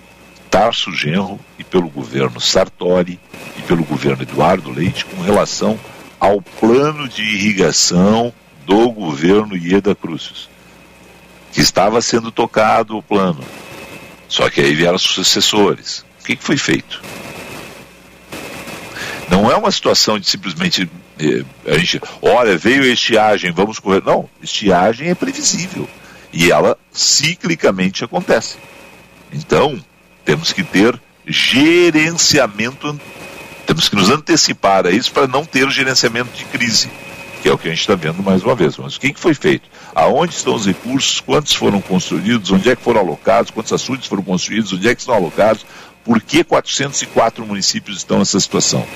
Tarso Genro e pelo governo Sartori e pelo governo Eduardo Leite com relação ao plano de irrigação do governo Ieda Cruzes, que estava sendo tocado o plano. Só que aí vieram sucessores. O que, que foi feito? Não é uma situação de simplesmente eh, a gente, olha, veio estiagem, vamos correr. Não, estiagem é previsível e ela ciclicamente acontece. Então, temos que ter gerenciamento, temos que nos antecipar a isso para não ter gerenciamento de crise, que é o que a gente está vendo mais uma vez. Mas o que, que foi feito? Aonde estão os recursos? Quantos foram construídos? Onde é que foram alocados? Quantos açudes foram construídos? Onde é que estão alocados? Por que 404 municípios estão nessa situação?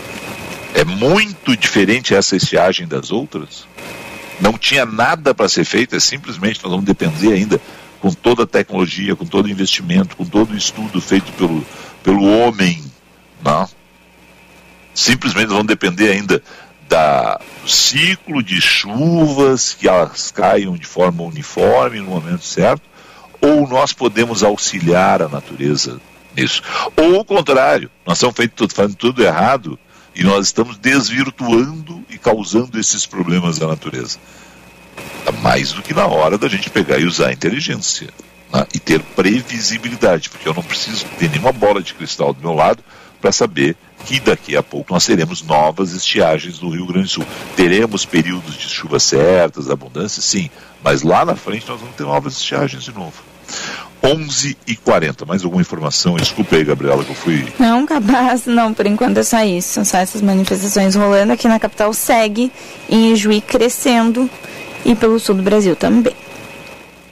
É muito diferente essa estiagem das outras? Não tinha nada para ser feito, é simplesmente nós vamos depender ainda com toda a tecnologia, com todo o investimento, com todo o estudo feito pelo, pelo homem. Não? Simplesmente vão depender ainda da, do ciclo de chuvas, que elas caiam de forma uniforme no momento certo, ou nós podemos auxiliar a natureza nisso. Ou o contrário, nós estamos feito, fazendo tudo errado e nós estamos desvirtuando e causando esses problemas à natureza. Está mais do que na hora da gente pegar e usar a inteligência né? e ter previsibilidade, porque eu não preciso ter nenhuma bola de cristal do meu lado para saber que daqui a pouco nós teremos novas estiagens no Rio Grande do Sul. Teremos períodos de chuvas certas, abundância, sim, mas lá na frente nós vamos ter novas estiagens de novo. 11 e 40 Mais alguma informação? Desculpe aí, Gabriela, que eu fui. Não, capaz, não, por enquanto é só isso. São só essas manifestações rolando aqui na capital. Segue em Juí crescendo e pelo sul do Brasil também.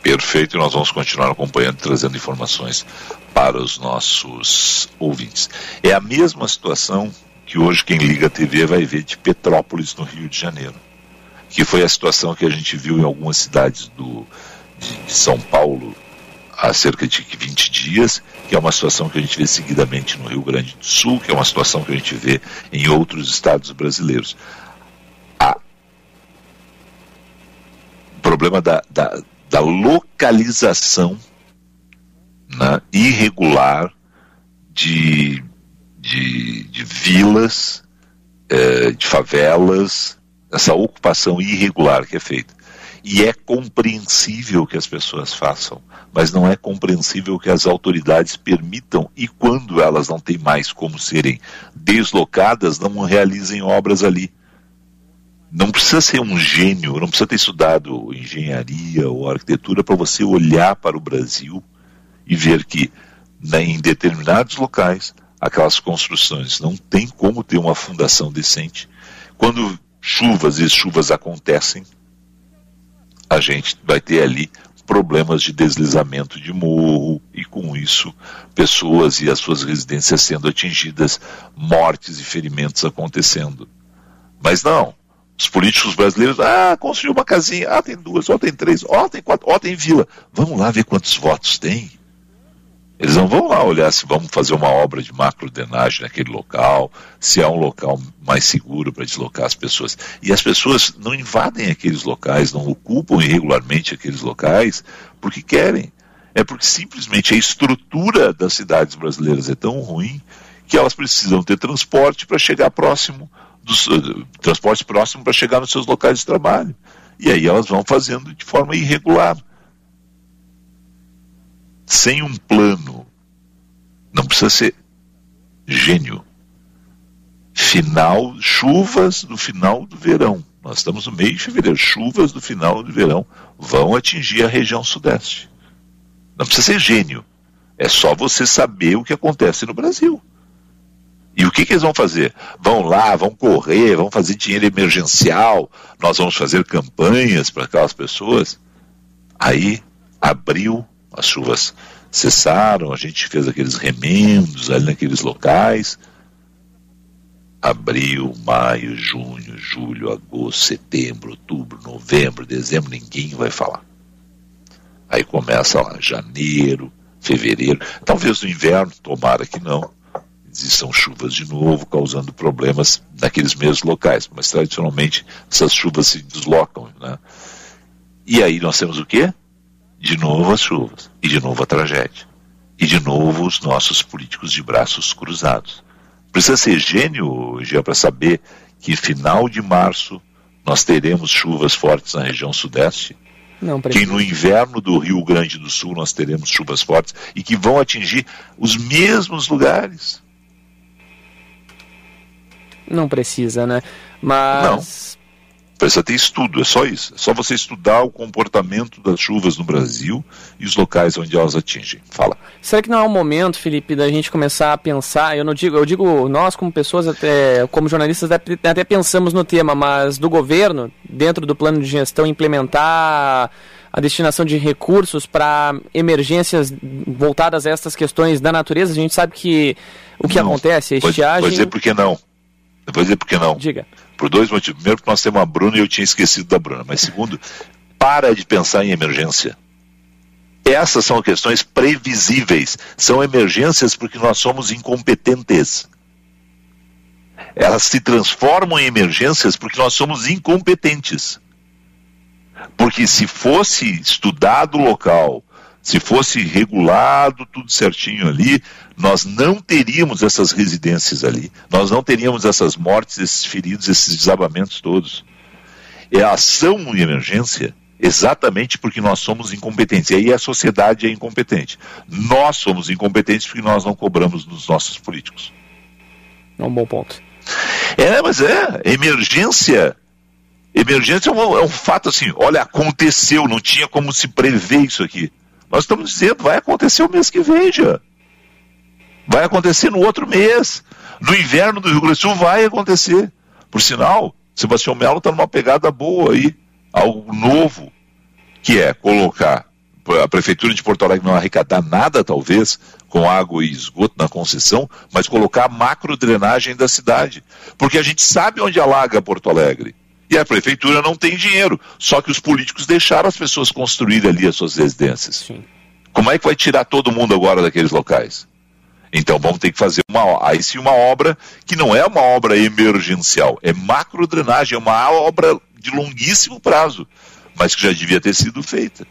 Perfeito, e nós vamos continuar acompanhando e trazendo informações para os nossos ouvintes. É a mesma situação que hoje quem liga a TV vai ver de Petrópolis, no Rio de Janeiro, que foi a situação que a gente viu em algumas cidades do, de, de São Paulo há cerca de 20 dias, que é uma situação que a gente vê seguidamente no Rio Grande do Sul, que é uma situação que a gente vê em outros estados brasileiros. O problema da, da, da localização né, irregular de, de, de vilas, eh, de favelas, essa ocupação irregular que é feita. E é compreensível que as pessoas façam, mas não é compreensível que as autoridades permitam e quando elas não têm mais como serem deslocadas, não realizem obras ali. Não precisa ser um gênio, não precisa ter estudado engenharia ou arquitetura para você olhar para o Brasil e ver que né, em determinados locais aquelas construções não tem como ter uma fundação decente. Quando chuvas e chuvas acontecem, a gente vai ter ali problemas de deslizamento de morro e com isso pessoas e as suas residências sendo atingidas, mortes e ferimentos acontecendo. Mas não, os políticos brasileiros, ah, construiu uma casinha, ah, tem duas, ó, tem três, ó, tem quatro, ó, tem vila. Vamos lá ver quantos votos tem. Eles não vão lá olhar se vamos fazer uma obra de macrodenagem naquele local, se é um local mais seguro para deslocar as pessoas. E as pessoas não invadem aqueles locais, não ocupam irregularmente aqueles locais porque querem. É porque simplesmente a estrutura das cidades brasileiras é tão ruim que elas precisam ter transporte para chegar próximo, dos, uh, transporte próximo para chegar nos seus locais de trabalho. E aí elas vão fazendo de forma irregular sem um plano, não precisa ser gênio. Final, chuvas no final do verão. Nós estamos no meio de fevereiro. Chuvas do final do verão vão atingir a região sudeste. Não precisa ser gênio. É só você saber o que acontece no Brasil. E o que, que, eles vão fazer? Vão lá, vão correr, vão fazer dinheiro emergencial, nós vamos fazer campanhas para aquelas pessoas. Aí, abril, as chuvas cessaram, a gente fez aqueles remendos ali naqueles locais. Abril, maio, junho, julho, agosto, setembro, outubro, novembro, dezembro, ninguém vai falar. Aí começa lá, janeiro, fevereiro, talvez no inverno, tomara que não. Existam chuvas de novo, causando problemas naqueles mesmos locais, mas tradicionalmente essas chuvas se deslocam. Né? E aí nós temos o quê? De novo as chuvas, e de novo a tragédia, e de novo os nossos políticos de braços cruzados. Precisa ser gênio, já para saber que final de março nós teremos chuvas fortes na região sudeste. Não, que no inverno do Rio Grande do Sul nós teremos chuvas fortes e que vão atingir os mesmos lugares. Não precisa, né? Mas. Não. Precisa ter estudo, é só isso. É só você estudar o comportamento das chuvas no Brasil e os locais onde elas atingem. Fala. Será que não é o momento, Felipe, da gente começar a pensar? Eu não digo, eu digo nós como pessoas, até, como jornalistas, até pensamos no tema, mas do governo, dentro do plano de gestão, implementar a destinação de recursos para emergências voltadas a estas questões da natureza. A gente sabe que o que não. acontece, a estiagem. Vou dizer por que não. Vou dizer por que não. Diga. Por dois motivos. Primeiro, porque nós temos a Bruna e eu tinha esquecido da Bruna. Mas segundo, para de pensar em emergência. Essas são questões previsíveis. São emergências porque nós somos incompetentes. Elas se transformam em emergências porque nós somos incompetentes. Porque se fosse estudado o local, se fosse regulado tudo certinho ali, nós não teríamos essas residências ali. Nós não teríamos essas mortes, esses feridos, esses desabamentos todos. É a ação em emergência exatamente porque nós somos incompetentes. E aí a sociedade é incompetente. Nós somos incompetentes porque nós não cobramos dos nossos políticos. É um bom ponto. É, mas é. Emergência. Emergência é um, é um fato assim. Olha, aconteceu, não tinha como se prever isso aqui. Nós estamos dizendo, vai acontecer o mês que vem já. Vai acontecer no outro mês. No inverno do Rio Grande do Sul vai acontecer. Por sinal, Sebastião Melo está numa pegada boa aí. Algo novo, que é colocar a Prefeitura de Porto Alegre não arrecadar nada, talvez, com água e esgoto na concessão, mas colocar macro drenagem da cidade. Porque a gente sabe onde alaga Porto Alegre. E a prefeitura não tem dinheiro. Só que os políticos deixaram as pessoas construírem ali as suas residências. Sim. Como é que vai tirar todo mundo agora daqueles locais? Então vamos ter que fazer uma, aí sim uma obra que não é uma obra emergencial, é macro drenagem, é uma obra de longuíssimo prazo, mas que já devia ter sido feita.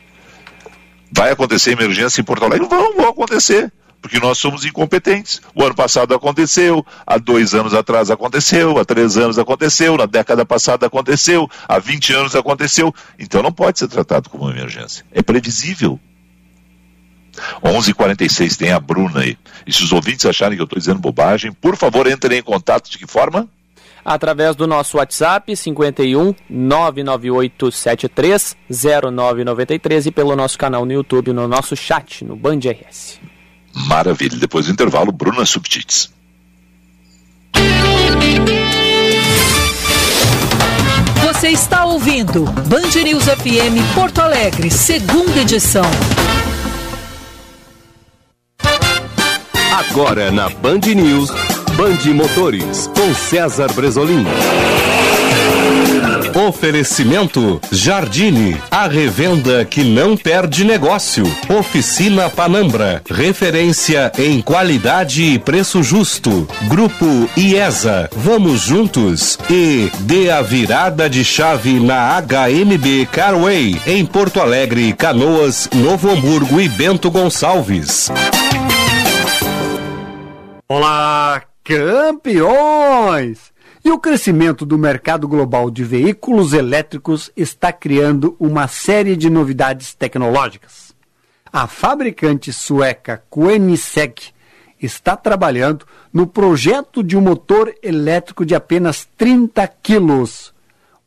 Vai acontecer emergência em Porto Alegre? Vão, vão acontecer porque nós somos incompetentes. O ano passado aconteceu, há dois anos atrás aconteceu, há três anos aconteceu, na década passada aconteceu, há 20 anos aconteceu. Então não pode ser tratado como uma emergência. É previsível. 11:46 tem a Bruna aí. E se os ouvintes acharem que eu estou dizendo bobagem, por favor, entrem em contato de que forma? Através do nosso WhatsApp 51 99873 0993 e pelo nosso canal no YouTube, no nosso chat, no Band RS. Maravilha. Depois do intervalo, Bruna Subtits. Você está ouvindo Band News FM Porto Alegre, segunda edição. Agora na Band News, Band Motores, com César Bresolim. Oferecimento Jardine, a revenda que não perde negócio. Oficina Panambra, referência em qualidade e preço justo. Grupo IESA, vamos juntos. E dê a virada de chave na HMB Carway, em Porto Alegre, Canoas, Novo Hamburgo e Bento Gonçalves. Olá, campeões! E o crescimento do mercado global de veículos elétricos está criando uma série de novidades tecnológicas. A fabricante sueca Koenigsegg está trabalhando no projeto de um motor elétrico de apenas 30 quilos,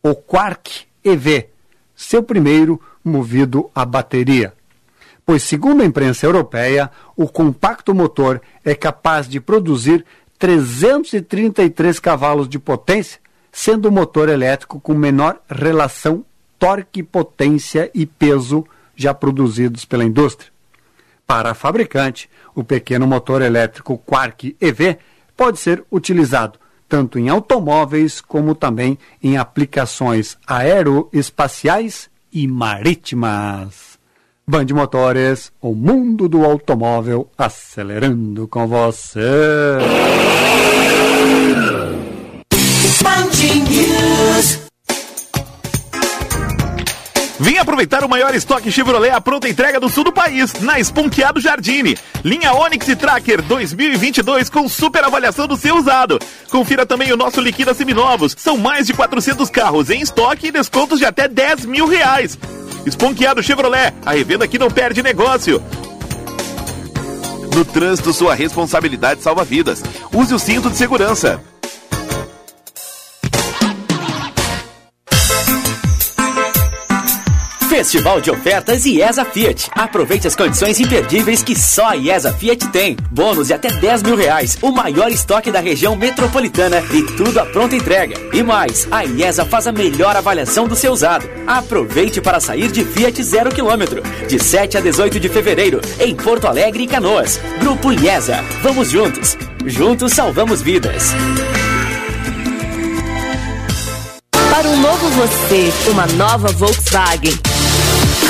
o Quark EV, seu primeiro movido a bateria. Pois, segundo a imprensa europeia, o compacto motor é capaz de produzir 333 cavalos de potência, sendo o motor elétrico com menor relação torque, potência e peso já produzidos pela indústria. Para a fabricante, o pequeno motor elétrico Quark EV pode ser utilizado tanto em automóveis como também em aplicações aeroespaciais e marítimas. Band Motores, o mundo do automóvel acelerando com você. Vem aproveitar o maior estoque Chevrolet à pronta entrega do sul do país, na Esponqueado Jardine. Linha Onix e Tracker 2022 com super avaliação do seu usado. Confira também o nosso Liquida Seminovos. São mais de 400 carros em estoque e descontos de até 10 mil reais. Esponqueado Chevrolet, a revenda que não perde negócio. No trânsito, sua responsabilidade salva vidas. Use o cinto de segurança. Festival de ofertas IESA Fiat. Aproveite as condições imperdíveis que só a IESA Fiat tem. Bônus de até 10 mil reais, o maior estoque da região metropolitana e tudo a pronta entrega. E mais, a IESA faz a melhor avaliação do seu usado. Aproveite para sair de Fiat zero quilômetro. De 7 a 18 de fevereiro, em Porto Alegre e Canoas. Grupo IESA. Vamos juntos. Juntos salvamos vidas. Para um novo você, uma nova Volkswagen.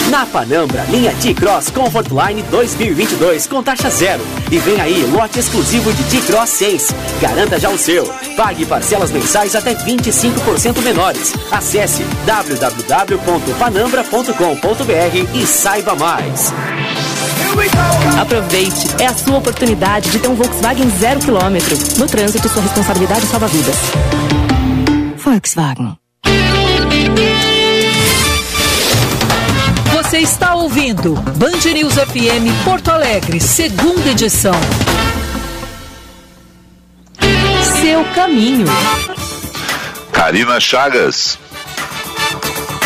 Na Panambra, linha T-Cross Comfortline 2022 com taxa zero. E vem aí, lote exclusivo de T-Cross 6. Garanta já o seu. Pague parcelas mensais até 25% menores. Acesse www.panambra.com.br e saiba mais. Aproveite, é a sua oportunidade de ter um Volkswagen zero quilômetro. No trânsito, sua responsabilidade salva vidas. Volkswagen. Você está ouvindo Band News FM Porto Alegre, segunda edição. Seu caminho. Karina Chagas.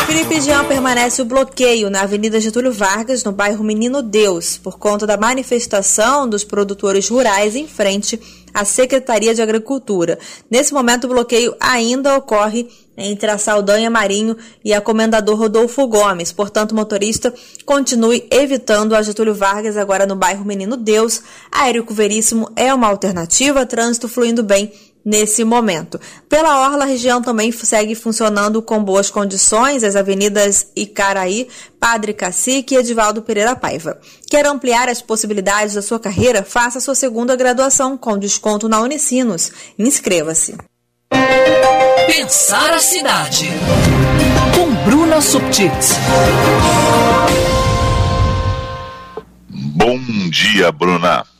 Felipe Jean permanece o bloqueio na Avenida Getúlio Vargas, no bairro Menino Deus, por conta da manifestação dos produtores rurais em frente à Secretaria de Agricultura. Nesse momento, o bloqueio ainda ocorre entre a Saldanha Marinho e a Comendador Rodolfo Gomes. Portanto, o motorista continue evitando a Getúlio Vargas, agora no bairro Menino Deus. A Érico Veríssimo é uma alternativa, trânsito fluindo bem nesse momento. Pela Orla, a região também segue funcionando com boas condições, as avenidas Icaraí, Padre Cacique e Edivaldo Pereira Paiva. Quer ampliar as possibilidades da sua carreira? Faça sua segunda graduação com desconto na Unicinos. Inscreva-se. Pensar a cidade. Com Bruna Subtits. Bom dia, Bruna.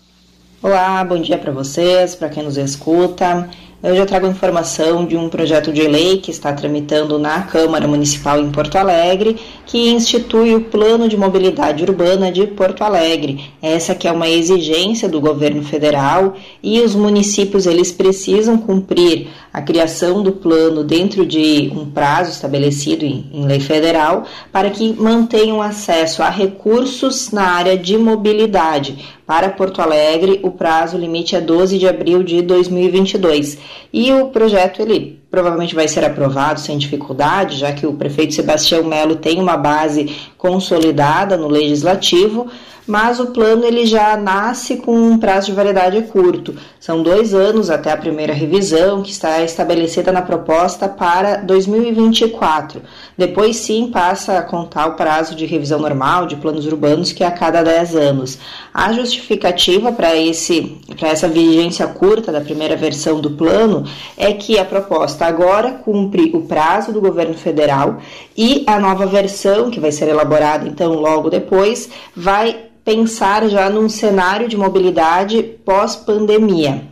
Olá, bom dia para vocês, para quem nos escuta. Eu já trago informação de um projeto de lei que está tramitando na Câmara Municipal em Porto Alegre, que institui o Plano de Mobilidade Urbana de Porto Alegre. Essa que é uma exigência do governo federal e os municípios eles precisam cumprir a criação do plano dentro de um prazo estabelecido em, em lei federal para que mantenham acesso a recursos na área de mobilidade. Para Porto Alegre, o prazo limite é 12 de abril de 2022. E o projeto ele provavelmente vai ser aprovado sem dificuldade, já que o prefeito Sebastião Melo tem uma base consolidada no legislativo, mas o plano ele já nasce com um prazo de validade curto. São dois anos até a primeira revisão, que está estabelecida na proposta para 2024. Depois sim passa a contar o prazo de revisão normal de planos urbanos, que é a cada 10 anos. A justificativa para essa vigência curta da primeira versão do plano é que a proposta agora cumpre o prazo do governo federal e a nova versão, que vai ser elaborada então logo depois, vai pensar já num cenário de mobilidade pós-pandemia.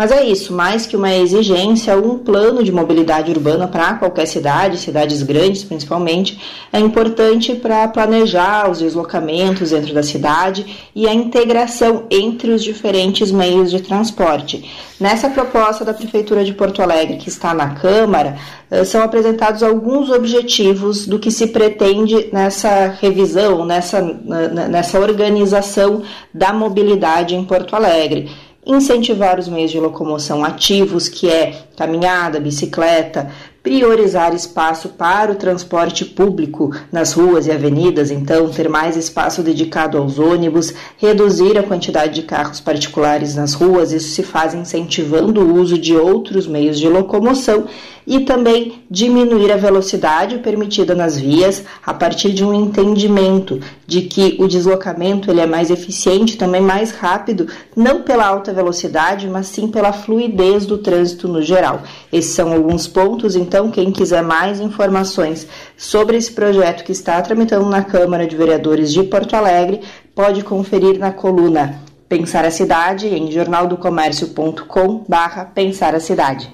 Mas é isso, mais que uma exigência, um plano de mobilidade urbana para qualquer cidade, cidades grandes principalmente, é importante para planejar os deslocamentos dentro da cidade e a integração entre os diferentes meios de transporte. Nessa proposta da Prefeitura de Porto Alegre, que está na Câmara, eh, são apresentados alguns objetivos do que se pretende nessa revisão, nessa, nessa organização da mobilidade em Porto Alegre incentivar os meios de locomoção ativos, que é caminhada, bicicleta, priorizar espaço para o transporte público nas ruas e avenidas, então ter mais espaço dedicado aos ônibus, reduzir a quantidade de carros particulares nas ruas, isso se faz incentivando o uso de outros meios de locomoção e também diminuir a velocidade permitida nas vias a partir de um entendimento de que o deslocamento ele é mais eficiente, também mais rápido, não pela alta velocidade, mas sim pela fluidez do trânsito no geral. Esses são alguns pontos, então quem quiser mais informações sobre esse projeto que está tramitando na Câmara de Vereadores de Porto Alegre, pode conferir na coluna Pensar a Cidade em jornaldocomércio.com/pensar a cidade.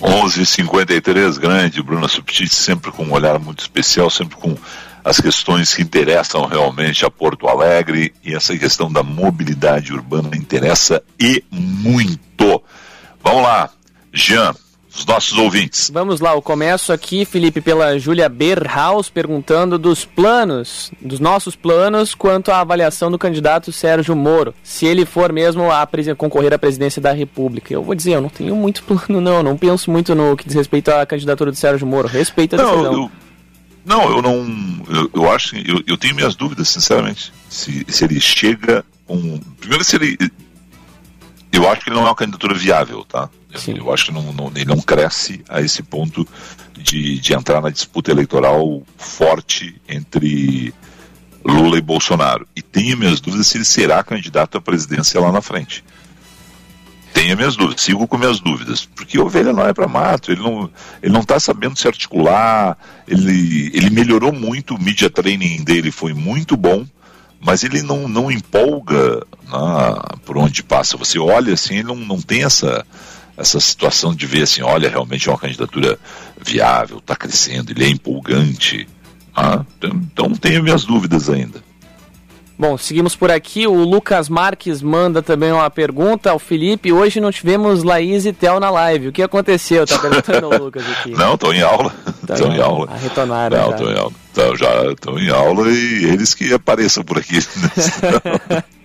11:53 grande, Bruna Subtit, sempre com um olhar muito especial, sempre com as questões que interessam realmente a Porto Alegre e essa questão da mobilidade urbana interessa e muito. Vamos lá, Jean, os nossos ouvintes. Vamos lá, eu começo aqui, Felipe, pela Júlia Berhaus, perguntando dos planos, dos nossos planos, quanto à avaliação do candidato Sérgio Moro, se ele for mesmo a concorrer à presidência da República. Eu vou dizer, eu não tenho muito plano, não, não penso muito no que diz respeito à candidatura do Sérgio Moro. Respeito a decisão. Não, eu, não, eu não. Eu, eu acho. Eu, eu tenho minhas dúvidas, sinceramente. Se, se ele chega. Um, primeiro, se ele. Eu acho que ele não é uma candidatura viável, tá? Eu, eu acho que não, não, ele não cresce a esse ponto de, de entrar na disputa eleitoral forte entre Lula e Bolsonaro. E tenho minhas dúvidas se ele será candidato à presidência lá na frente. Tenho minhas dúvidas, sigo com minhas dúvidas, porque ovelha não é para mato, ele não ele não está sabendo se articular, ele, ele melhorou muito, o media training dele foi muito bom, mas ele não, não empolga na, por onde passa. Você olha assim, ele não, não tem essa, essa situação de ver assim, olha, realmente é uma candidatura viável, está crescendo, ele é empolgante. Ah, então, então tenho minhas dúvidas ainda. Bom, seguimos por aqui. O Lucas Marques manda também uma pergunta ao Felipe. Hoje não tivemos Laís e Tel na live. O que aconteceu? Tá perguntando o Lucas aqui. Não, estão em aula. Estão em aula. Ah, retornaram. Não, estão em aula. Tão, já estão em aula e eles que apareçam por aqui.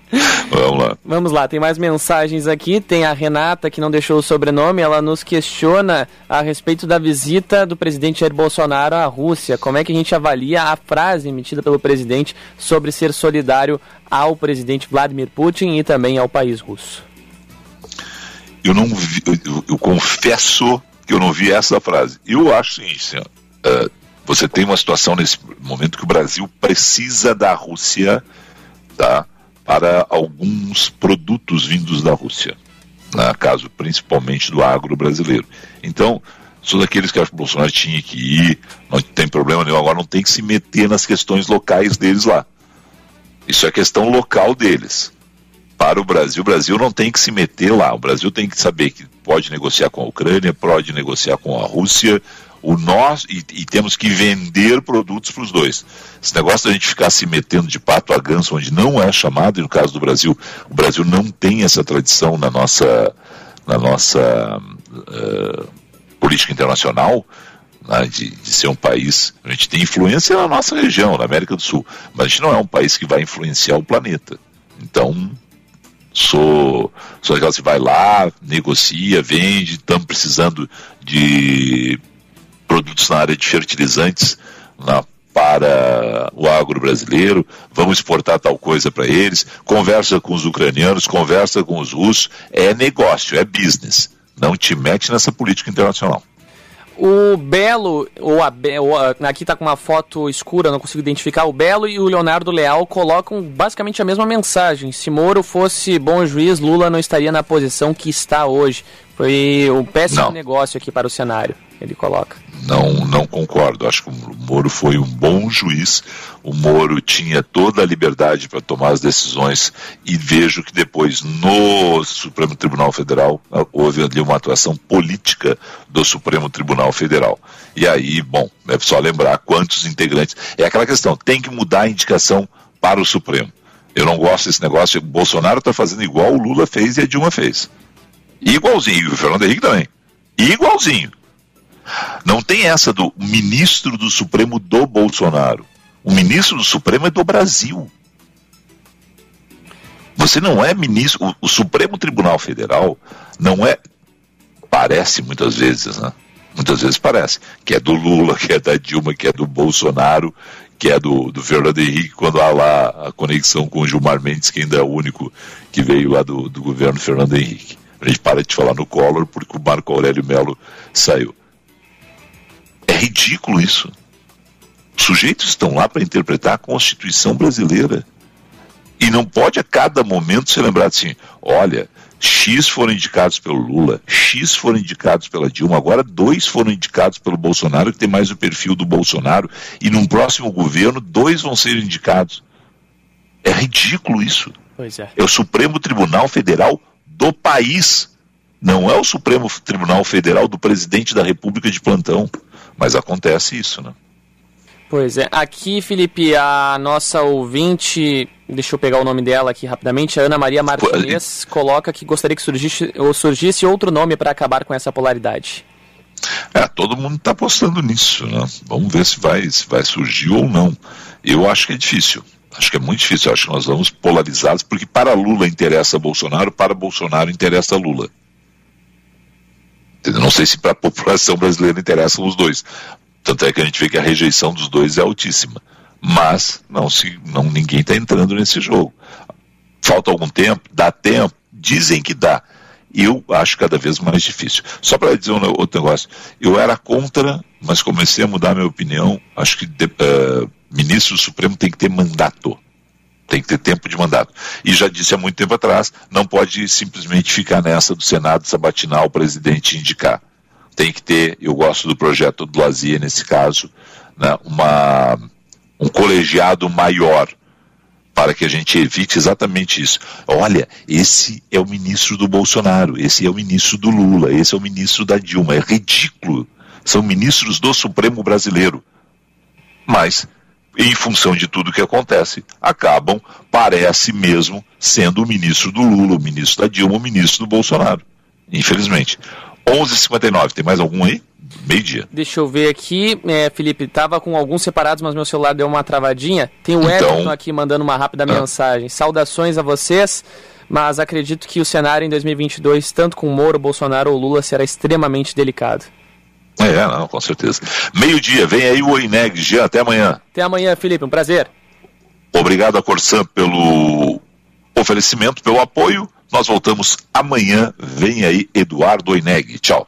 Vamos lá. Vamos lá, tem mais mensagens aqui. Tem a Renata que não deixou o sobrenome. Ela nos questiona a respeito da visita do presidente Jair Bolsonaro à Rússia. Como é que a gente avalia a frase emitida pelo presidente sobre ser solidário ao presidente Vladimir Putin e também ao país russo? Eu não vi, eu, eu confesso que eu não vi essa frase. Eu acho o seguinte, uh, você tem uma situação nesse momento que o Brasil precisa da Rússia, tá? Para alguns produtos vindos da Rússia, né, caso principalmente do agro brasileiro. Então, sou daqueles que acham que o Bolsonaro tinha que ir, não tem problema nenhum, agora não tem que se meter nas questões locais deles lá. Isso é questão local deles. Para o Brasil, o Brasil não tem que se meter lá. O Brasil tem que saber que pode negociar com a Ucrânia, pode negociar com a Rússia, o nós e, e temos que vender produtos para os dois. Esse negócio da gente ficar se metendo de pato a ganso, onde não é chamado, e no caso do Brasil, o Brasil não tem essa tradição na nossa, na nossa uh, política internacional, né, de, de, ser um país. A gente tem influência na nossa região, na América do Sul, mas a gente não é um país que vai influenciar o planeta. Então, sou, sou aquela que vai lá, negocia, vende, estamos precisando de produtos na área de fertilizantes na, para o agro brasileiro, vamos exportar tal coisa para eles, conversa com os ucranianos, conversa com os russos, é negócio, é business. Não te mete nessa política internacional. O Belo, ou a, ou a, aqui está com uma foto escura, não consigo identificar. O Belo e o Leonardo Leal colocam basicamente a mesma mensagem. Se Moro fosse bom juiz, Lula não estaria na posição que está hoje. Foi um péssimo não. negócio aqui para o cenário, ele coloca. Não, não concordo. Acho que o Moro foi um bom juiz. O Moro tinha toda a liberdade para tomar as decisões e vejo que depois no Supremo Tribunal Federal houve ali uma atuação política do Supremo Tribunal Federal. E aí, bom, é só lembrar quantos integrantes. É aquela questão, tem que mudar a indicação para o Supremo. Eu não gosto desse negócio. O Bolsonaro está fazendo igual o Lula fez e a Dilma fez. Igualzinho, e o Fernando Henrique também. Igualzinho. Não tem essa do ministro do Supremo do Bolsonaro. O ministro do Supremo é do Brasil. Você não é ministro. O, o Supremo Tribunal Federal não é. Parece muitas vezes, né? Muitas vezes parece. Que é do Lula, que é da Dilma, que é do Bolsonaro, que é do, do Fernando Henrique, quando há lá a conexão com o Gilmar Mendes, que ainda é o único que veio lá do, do governo Fernando Henrique. A gente para de falar no Collor porque o Marco Aurélio Melo saiu. É ridículo isso. Os sujeitos estão lá para interpretar a Constituição brasileira. E não pode a cada momento ser lembrado assim: olha, X foram indicados pelo Lula, X foram indicados pela Dilma, agora dois foram indicados pelo Bolsonaro, que tem mais o perfil do Bolsonaro, e num próximo governo, dois vão ser indicados. É ridículo isso. Pois é. É o Supremo Tribunal Federal do país. Não é o Supremo Tribunal Federal do presidente da República de plantão. Mas acontece isso, né? Pois é. Aqui, Felipe, a nossa ouvinte, deixa eu pegar o nome dela aqui rapidamente, a Ana Maria Martinez, coloca que gostaria que surgisse, ou surgisse outro nome para acabar com essa polaridade. É, todo mundo está apostando nisso, né? Vamos ver se vai, se vai surgir ou não. Eu acho que é difícil. Acho que é muito difícil. Acho que nós vamos polarizados, porque para Lula interessa Bolsonaro, para Bolsonaro interessa Lula. Entendeu? Não sei se para a população brasileira interessam os dois. Tanto é que a gente vê que a rejeição dos dois é altíssima. Mas não se, não, ninguém está entrando nesse jogo. Falta algum tempo? Dá tempo? Dizem que dá eu acho cada vez mais difícil. Só para dizer um outro negócio, eu era contra, mas comecei a mudar minha opinião. Acho que uh, ministro do Supremo tem que ter mandato. Tem que ter tempo de mandato. E já disse há muito tempo atrás, não pode simplesmente ficar nessa do Senado sabatinar o presidente indicar. Tem que ter, eu gosto do projeto do Lazia nesse caso, né, uma, um colegiado maior para que a gente evite exatamente isso. Olha, esse é o ministro do Bolsonaro, esse é o ministro do Lula, esse é o ministro da Dilma. É ridículo. São ministros do Supremo brasileiro. Mas, em função de tudo que acontece, acabam, parece mesmo, sendo o ministro do Lula, o ministro da Dilma, o ministro do Bolsonaro. Infelizmente. 11h59, tem mais algum aí? Meio-dia. Deixa eu ver aqui, é, Felipe, tava com alguns separados, mas meu celular deu uma travadinha. Tem o então, Everton aqui mandando uma rápida ah. mensagem. Saudações a vocês, mas acredito que o cenário em 2022, tanto com Moro, Bolsonaro ou Lula, será extremamente delicado. É, não, com certeza. Meio-dia, vem aí o Oineg, Jean, até amanhã. Até amanhã, Felipe, um prazer. Obrigado a Corsan pelo oferecimento, pelo apoio. Nós voltamos amanhã. Vem aí Eduardo Oineg. Tchau.